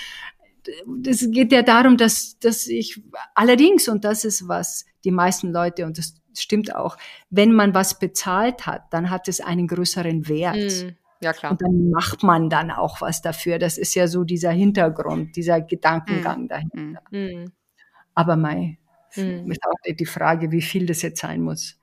Das geht ja darum, dass, dass ich allerdings, und das ist was die meisten Leute, und das stimmt auch, wenn man was bezahlt hat, dann hat es einen größeren Wert. Mhm. Ja, klar. Und dann macht man dann auch was dafür. Das ist ja so dieser Hintergrund, dieser Gedankengang mm. dahinter. Mm. Aber Mai, mm. ist auch die Frage, wie viel das jetzt sein muss.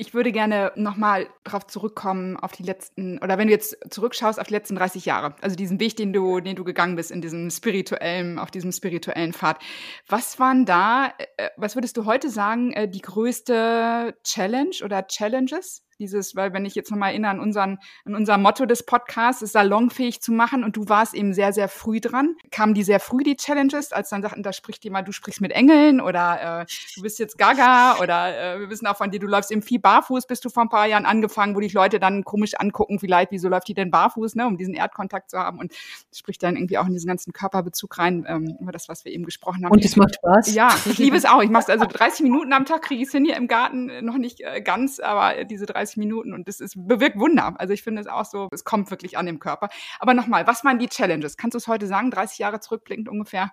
Ich würde gerne nochmal darauf zurückkommen, auf die letzten, oder wenn du jetzt zurückschaust auf die letzten 30 Jahre, also diesen Weg, den du, den du gegangen bist in diesem spirituellen, auf diesem spirituellen Pfad. Was waren da, äh, was würdest du heute sagen, äh, die größte Challenge oder Challenges, dieses, weil wenn ich jetzt nochmal erinnere an, unseren, an unser Motto des Podcasts, es salonfähig zu machen und du warst eben sehr, sehr früh dran. Kamen die sehr früh, die Challenges, als dann sagten, da spricht jemand, du sprichst mit Engeln oder äh, du bist jetzt Gaga oder äh, wir wissen auch von dir, du läufst eben viel barfuß, bist du vor ein paar Jahren angefangen, wo dich Leute dann komisch angucken, vielleicht, wieso läuft die denn barfuß, ne, um diesen Erdkontakt zu haben und spricht dann irgendwie auch in diesen ganzen Körperbezug rein, ähm, über das, was wir eben gesprochen haben. Und es macht Spaß. Ja, ich liebe es auch. Ich mache es also 30 Minuten am Tag, kriege ich es hin hier im Garten, noch nicht äh, ganz, aber diese 30 30 Minuten und das ist, bewirkt Wunder. Also ich finde es auch so, es kommt wirklich an dem Körper. Aber nochmal, was waren die Challenges? Kannst du es heute sagen, 30 Jahre zurückblickend ungefähr?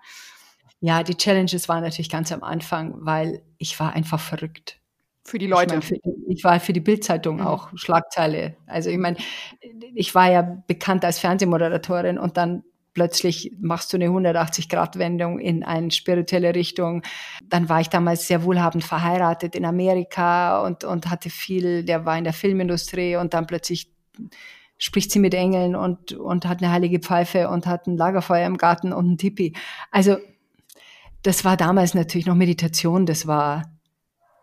Ja, die Challenges waren natürlich ganz am Anfang, weil ich war einfach verrückt. Für die Leute. Ich, mein, für, ich war für die Bildzeitung mhm. auch Schlagzeile. Also ich meine, ich war ja bekannt als Fernsehmoderatorin und dann plötzlich machst du eine 180-Grad-Wendung in eine spirituelle Richtung. Dann war ich damals sehr wohlhabend verheiratet in Amerika und, und hatte viel, der war in der Filmindustrie und dann plötzlich spricht sie mit Engeln und, und hat eine heilige Pfeife und hat ein Lagerfeuer im Garten und ein Tipi. Also das war damals natürlich noch Meditation, das war,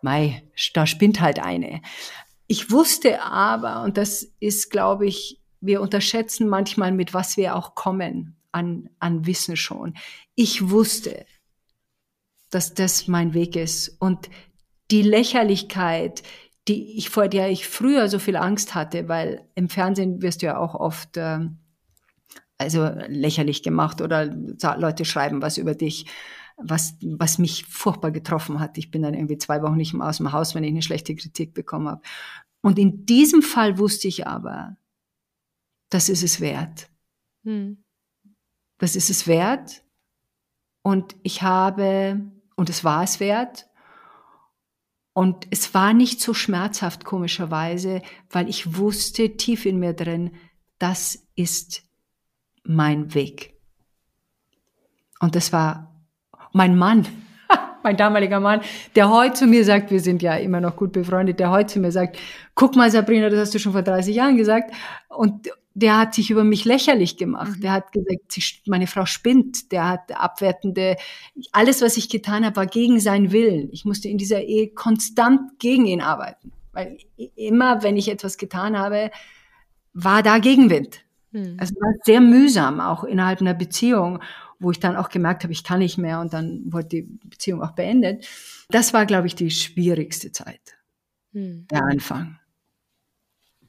mei, da spinnt halt eine. Ich wusste aber, und das ist, glaube ich, wir unterschätzen manchmal, mit was wir auch kommen an, an Wissen schon. Ich wusste, dass das mein Weg ist. Und die Lächerlichkeit, die ich, vor der ich früher so viel Angst hatte, weil im Fernsehen wirst du ja auch oft äh, also lächerlich gemacht oder Leute schreiben was über dich, was, was mich furchtbar getroffen hat. Ich bin dann irgendwie zwei Wochen nicht mehr aus dem Haus, wenn ich eine schlechte Kritik bekommen habe. Und in diesem Fall wusste ich aber, das ist es wert. Hm das ist es wert. Und ich habe, und es war es wert. Und es war nicht so schmerzhaft, komischerweise, weil ich wusste tief in mir drin, das ist mein Weg. Und das war mein Mann, mein damaliger Mann, der heute zu mir sagt, wir sind ja immer noch gut befreundet, der heute zu mir sagt, guck mal Sabrina, das hast du schon vor 30 Jahren gesagt. Und, der hat sich über mich lächerlich gemacht. Mhm. Der hat gesagt, meine Frau spinnt. Der hat abwertende, alles, was ich getan habe, war gegen seinen Willen. Ich musste in dieser Ehe konstant gegen ihn arbeiten. Weil immer, wenn ich etwas getan habe, war da Gegenwind. Mhm. Also war sehr mühsam, auch innerhalb einer Beziehung, wo ich dann auch gemerkt habe, ich kann nicht mehr und dann wurde die Beziehung auch beendet. Das war, glaube ich, die schwierigste Zeit. Mhm. Der Anfang.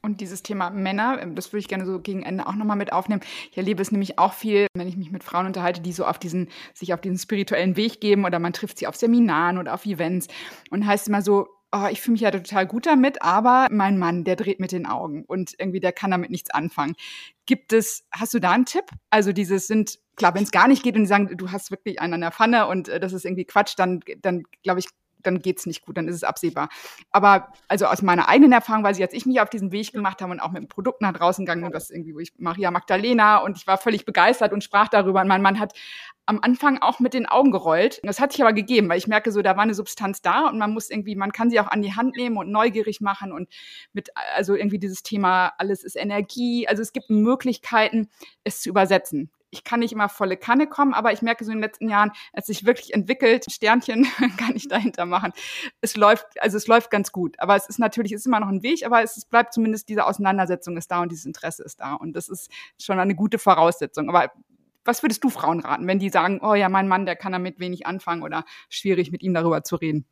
Und dieses Thema Männer, ähm, das würde ich gerne so gegen Ende auch nochmal mit aufnehmen. Ich erlebe es nämlich auch viel, wenn ich mich mit Frauen unterhalte, die so auf diesen, sich auf diesen spirituellen Weg geben oder man trifft sie auf Seminaren oder auf Events und heißt immer so, oh, ich fühle mich ja total gut damit, aber mein Mann, der dreht mit den Augen und irgendwie der kann damit nichts anfangen. Gibt es, hast du da einen Tipp? Also dieses sind, klar, wenn es gar nicht geht und die sagen, du hast wirklich einen an der Pfanne und äh, das ist irgendwie Quatsch, dann, dann glaube ich, dann geht's nicht gut, dann ist es absehbar. Aber also aus meiner eigenen Erfahrung weiß ich, als ich mich auf diesen Weg gemacht habe und auch mit Produkten nach draußen gegangen und das irgendwie, wo ich Maria Magdalena und ich war völlig begeistert und sprach darüber. Und mein Mann hat am Anfang auch mit den Augen gerollt. Das hat sich aber gegeben, weil ich merke so, da war eine Substanz da und man muss irgendwie, man kann sie auch an die Hand nehmen und neugierig machen und mit, also irgendwie dieses Thema, alles ist Energie. Also es gibt Möglichkeiten, es zu übersetzen ich kann nicht immer volle Kanne kommen, aber ich merke so in den letzten Jahren, es sich wirklich entwickelt, Sternchen kann ich dahinter machen. Es läuft, also es läuft ganz gut. Aber es ist natürlich, es ist immer noch ein Weg, aber es bleibt zumindest diese Auseinandersetzung ist da und dieses Interesse ist da. Und das ist schon eine gute Voraussetzung. Aber was würdest du Frauen raten, wenn die sagen, oh ja, mein Mann, der kann damit wenig anfangen oder schwierig mit ihm darüber zu reden?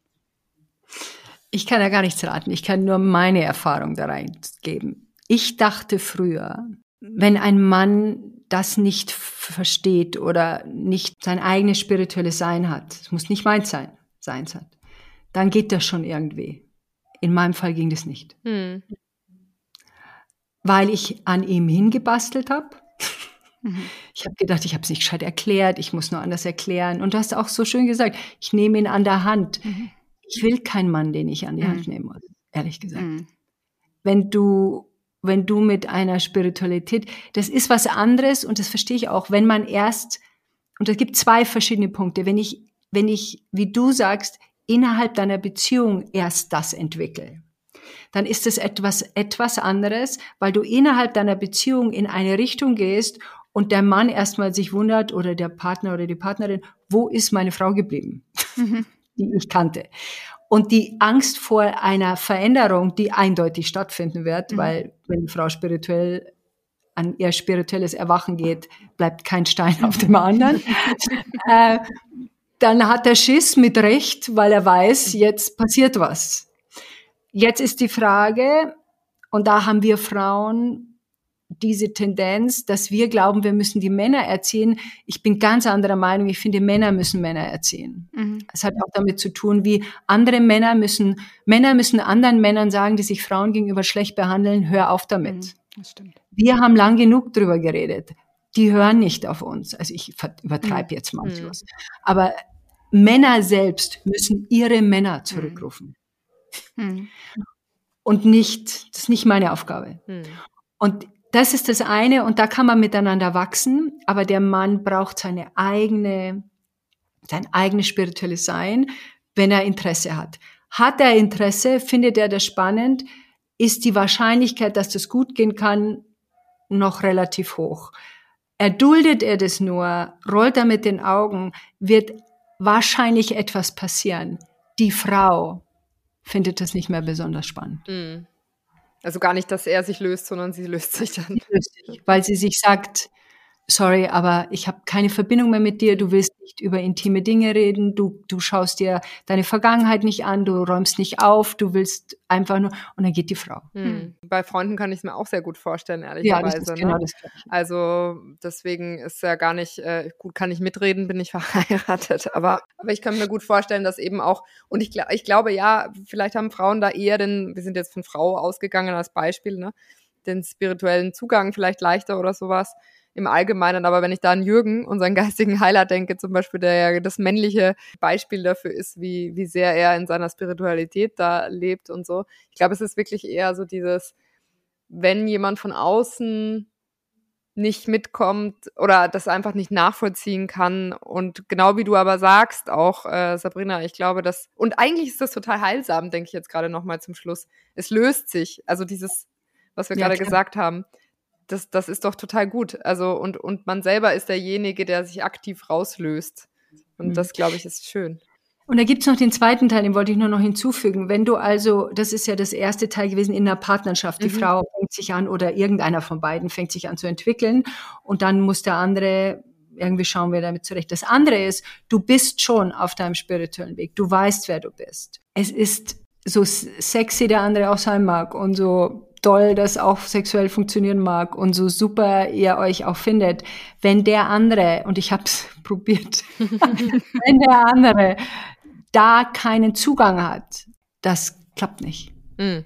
Ich kann ja gar nichts raten. Ich kann nur meine Erfahrung da reingeben. Ich dachte früher, wenn ein Mann das nicht versteht oder nicht sein eigenes spirituelles Sein hat, es muss nicht meins sein, seins hat, dann geht das schon irgendwie. In meinem Fall ging das nicht. Hm. Weil ich an ihm hingebastelt habe. Mhm. Ich habe gedacht, ich habe es nicht gescheit erklärt, ich muss nur anders erklären. Und du hast auch so schön gesagt, ich nehme ihn an der Hand. Mhm. Ich will keinen Mann, den ich an die Hand mhm. nehmen muss, ehrlich gesagt. Mhm. Wenn du wenn du mit einer Spiritualität, das ist was anderes und das verstehe ich auch, wenn man erst, und es gibt zwei verschiedene Punkte, wenn ich, wenn ich, wie du sagst, innerhalb deiner Beziehung erst das entwickle, dann ist es etwas, etwas anderes, weil du innerhalb deiner Beziehung in eine Richtung gehst und der Mann erstmal sich wundert oder der Partner oder die Partnerin, wo ist meine Frau geblieben, mhm. die ich kannte. Und die Angst vor einer Veränderung, die eindeutig stattfinden wird, mhm. weil wenn die Frau spirituell an ihr spirituelles Erwachen geht, bleibt kein Stein auf dem anderen. äh, dann hat er Schiss mit Recht, weil er weiß, jetzt passiert was. Jetzt ist die Frage, und da haben wir Frauen diese Tendenz, dass wir glauben, wir müssen die Männer erziehen. Ich bin ganz anderer Meinung. Ich finde, Männer müssen Männer erziehen. Mhm. Es hat auch damit zu tun, wie andere Männer müssen, Männer müssen anderen Männern sagen, die sich Frauen gegenüber schlecht behandeln, hör auf damit. Mhm, das stimmt. Wir haben lang genug drüber geredet. Die hören nicht auf uns. Also ich übertreibe mhm. jetzt manchmal. Mhm. Aber Männer selbst müssen ihre Männer mhm. zurückrufen. Mhm. Und nicht, das ist nicht meine Aufgabe. Mhm. Und das ist das eine und da kann man miteinander wachsen, aber der Mann braucht seine eigene, sein eigenes spirituelles Sein, wenn er Interesse hat. Hat er Interesse, findet er das spannend, ist die Wahrscheinlichkeit, dass das gut gehen kann, noch relativ hoch. Erduldet er das nur, rollt er mit den Augen, wird wahrscheinlich etwas passieren. Die Frau findet das nicht mehr besonders spannend. Mhm. Also gar nicht, dass er sich löst, sondern sie löst sich dann. Weil sie sich sagt, sorry, aber ich habe keine Verbindung mehr mit dir, du willst nicht über intime Dinge reden, du, du schaust dir deine Vergangenheit nicht an, du räumst nicht auf, du willst einfach nur, und dann geht die Frau. Hm. Bei Freunden kann ich es mir auch sehr gut vorstellen, ehrlicherweise. Ja, das ist ne? genau das Gleiche. Also deswegen ist ja gar nicht, äh, gut, kann ich mitreden, bin ich verheiratet, aber, aber ich kann mir gut vorstellen, dass eben auch, und ich, ich glaube, ja, vielleicht haben Frauen da eher den, wir sind jetzt von Frau ausgegangen als Beispiel, ne, den spirituellen Zugang vielleicht leichter oder sowas im Allgemeinen. Aber wenn ich da an Jürgen, unseren geistigen Heiler, denke, zum Beispiel, der ja das männliche Beispiel dafür ist, wie, wie sehr er in seiner Spiritualität da lebt und so. Ich glaube, es ist wirklich eher so dieses, wenn jemand von außen nicht mitkommt oder das einfach nicht nachvollziehen kann. Und genau wie du aber sagst, auch äh, Sabrina, ich glaube, dass, und eigentlich ist das total heilsam, denke ich jetzt gerade nochmal zum Schluss. Es löst sich, also dieses, was wir ja, gerade gesagt haben das, das ist doch total gut. Also, und, und man selber ist derjenige, der sich aktiv rauslöst. Und mhm. das, glaube ich, ist schön. Und da gibt's noch den zweiten Teil, den wollte ich nur noch hinzufügen. Wenn du also, das ist ja das erste Teil gewesen in der Partnerschaft, die mhm. Frau fängt sich an oder irgendeiner von beiden fängt sich an zu entwickeln und dann muss der andere irgendwie schauen, wer damit zurecht. Das andere ist, du bist schon auf deinem spirituellen Weg. Du weißt, wer du bist. Es ist so sexy der andere auch sein mag und so toll das auch sexuell funktionieren mag und so super ihr euch auch findet, wenn der andere, und ich habe es probiert, wenn der andere da keinen Zugang hat, das klappt nicht. Mhm.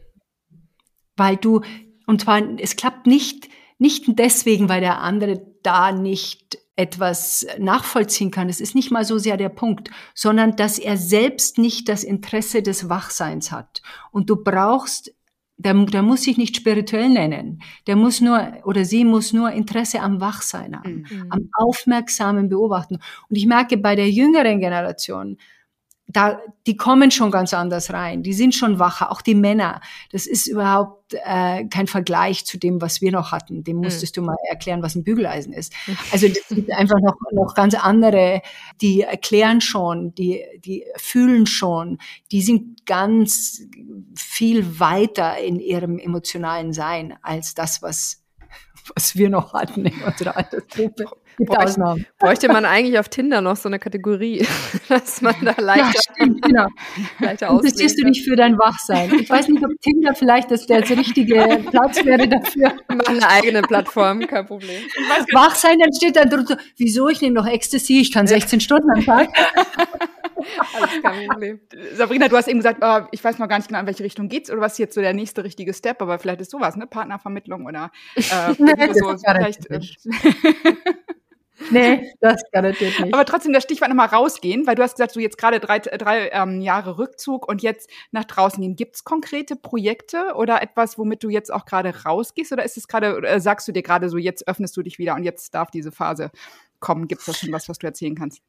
Weil du, und zwar, es klappt nicht, nicht deswegen, weil der andere da nicht etwas nachvollziehen kann. Es ist nicht mal so sehr der Punkt, sondern dass er selbst nicht das Interesse des Wachseins hat. Und du brauchst der, der muss sich nicht spirituell nennen. Der muss nur oder sie muss nur Interesse am Wachsein haben, mhm. am aufmerksamen Beobachten. Und ich merke bei der jüngeren Generation, da, die kommen schon ganz anders rein. Die sind schon wacher, auch die Männer. Das ist überhaupt äh, kein Vergleich zu dem, was wir noch hatten. Dem mhm. musstest mhm. du mal erklären, was ein Bügeleisen ist. Also das sind einfach noch, noch ganz andere, die erklären schon, die, die fühlen schon, die sind ganz viel weiter in ihrem emotionalen Sein als das, was was wir noch hatten in unserer Altersgruppe. Gibt bräuchte, Ausnahmen. Bräuchte man eigentlich auf Tinder noch so eine Kategorie, dass man da leichter, ja, stimmt, genau. leichter Interessierst du dich für dein Wachsein? Ich weiß nicht, ob Tinder vielleicht das der richtige Platz wäre dafür. Mach eine eigene Plattform, kein Problem. Wachsein, dann steht da drunter, wieso, ich nehme noch Ecstasy, ich kann 16 Stunden am Tag. Alles kein Problem. Sabrina, du hast eben gesagt, oh, ich weiß noch gar nicht genau, in welche Richtung geht's oder was ist jetzt so der nächste richtige Step, aber vielleicht ist sowas, ne? Partnervermittlung oder äh, nee, so, vielleicht. Äh, Nee, das garantiert nicht. Aber trotzdem das Stichwort nochmal rausgehen, weil du hast gesagt, du jetzt gerade drei, drei ähm, Jahre Rückzug und jetzt nach draußen gehen. Gibt es konkrete Projekte oder etwas, womit du jetzt auch gerade rausgehst? Oder ist es gerade, äh, sagst du dir gerade so, jetzt öffnest du dich wieder und jetzt darf diese Phase kommen? Gibt es da schon was, was du erzählen kannst?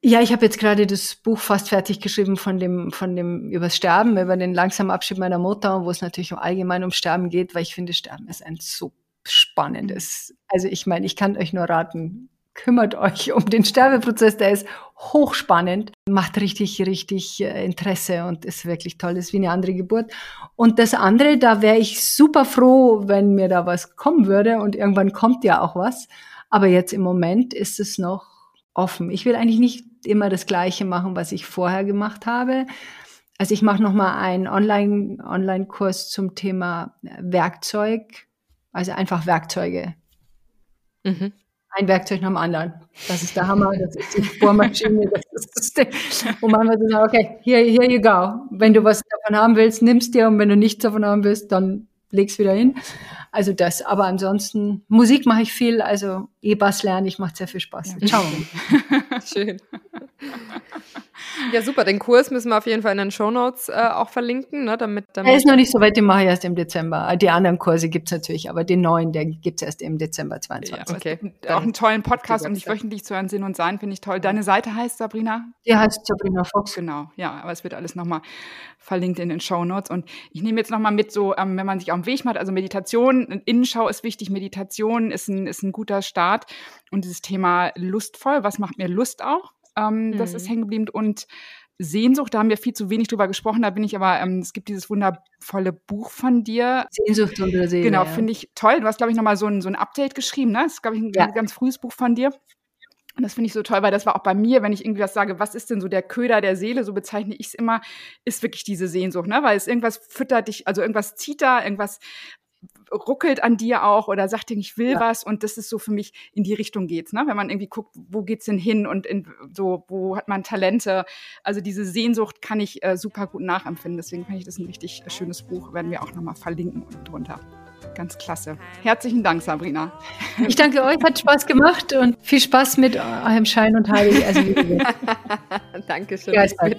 Ja, ich habe jetzt gerade das Buch fast fertig geschrieben von dem, von dem übers Sterben, über den langsamen Abschied meiner Mutter, wo es natürlich auch allgemein um Sterben geht, weil ich finde, Sterben ist ein so spannendes. Also ich meine, ich kann euch nur raten, kümmert euch um den Sterbeprozess, der ist hochspannend, macht richtig, richtig äh, Interesse und ist wirklich toll, ist wie eine andere Geburt. Und das andere, da wäre ich super froh, wenn mir da was kommen würde und irgendwann kommt ja auch was. Aber jetzt im Moment ist es noch offen. Ich will eigentlich nicht immer das Gleiche machen, was ich vorher gemacht habe. Also ich mache noch mal einen Online Online zum Thema Werkzeug, also einfach Werkzeuge. Mhm ein Werkzeug nach dem anderen. Das ist der Hammer, das ist die Bohrmaschine, das ist das Ding. Und manchmal sagen, okay, here, here you go. Wenn du was davon haben willst, nimmst dir und wenn du nichts davon haben willst, dann leg's wieder hin. Also das. Aber ansonsten, Musik mache ich viel, also E-Bass lerne ich, macht sehr viel Spaß. Ja. Ciao. Schön. Ja, super. Den Kurs müssen wir auf jeden Fall in den Show Notes äh, auch verlinken, ne, damit, damit. Er ist noch nicht so weit, den mache ich erst im Dezember. Die anderen Kurse gibt es natürlich, aber den neuen, der gibt es erst im Dezember 22. Ja, okay. Auch einen tollen Podcast, um dich wöchentlich zu hören, Sinn und Sein, finde ich toll. Deine Seite heißt Sabrina? Die heißt Sabrina Fox. Genau, ja, aber es wird alles nochmal verlinkt in den Show Notes. Und ich nehme jetzt nochmal mit, so, ähm, wenn man sich auf den Weg macht, also Meditation, Innenschau ist wichtig, Meditation ist ein, ist ein guter Start. Und dieses Thema lustvoll, was macht mir Lust auch? Ähm, mhm. Das ist mhm. hängen geblieben. Und Sehnsucht, da haben wir viel zu wenig drüber gesprochen. Da bin ich aber, ähm, es gibt dieses wundervolle Buch von dir. Sehnsucht unter Seele. Genau, finde ich toll. Du hast, glaube ich, nochmal so ein, so ein Update geschrieben, ne? Das ist, glaube ich, ein ja. ganz frühes Buch von dir. Und das finde ich so toll, weil das war auch bei mir, wenn ich irgendwie was sage, was ist denn so der Köder der Seele, so bezeichne ich es immer, ist wirklich diese Sehnsucht, ne? Weil es irgendwas füttert dich, also irgendwas zieht da, irgendwas ruckelt an dir auch oder sagt dir, ich will ja. was und das ist so für mich in die Richtung geht's, ne? Wenn man irgendwie guckt, wo geht's denn hin und in, so, wo hat man Talente? Also diese Sehnsucht kann ich äh, super gut nachempfinden. Deswegen finde ich das ein richtig schönes Buch, werden wir auch nochmal verlinken unten drunter. Ganz klasse. Herzlichen Dank, Sabrina. Ich danke euch, hat Spaß gemacht und viel Spaß mit eurem Schein und Heilig. Also, Dankeschön. Geistert.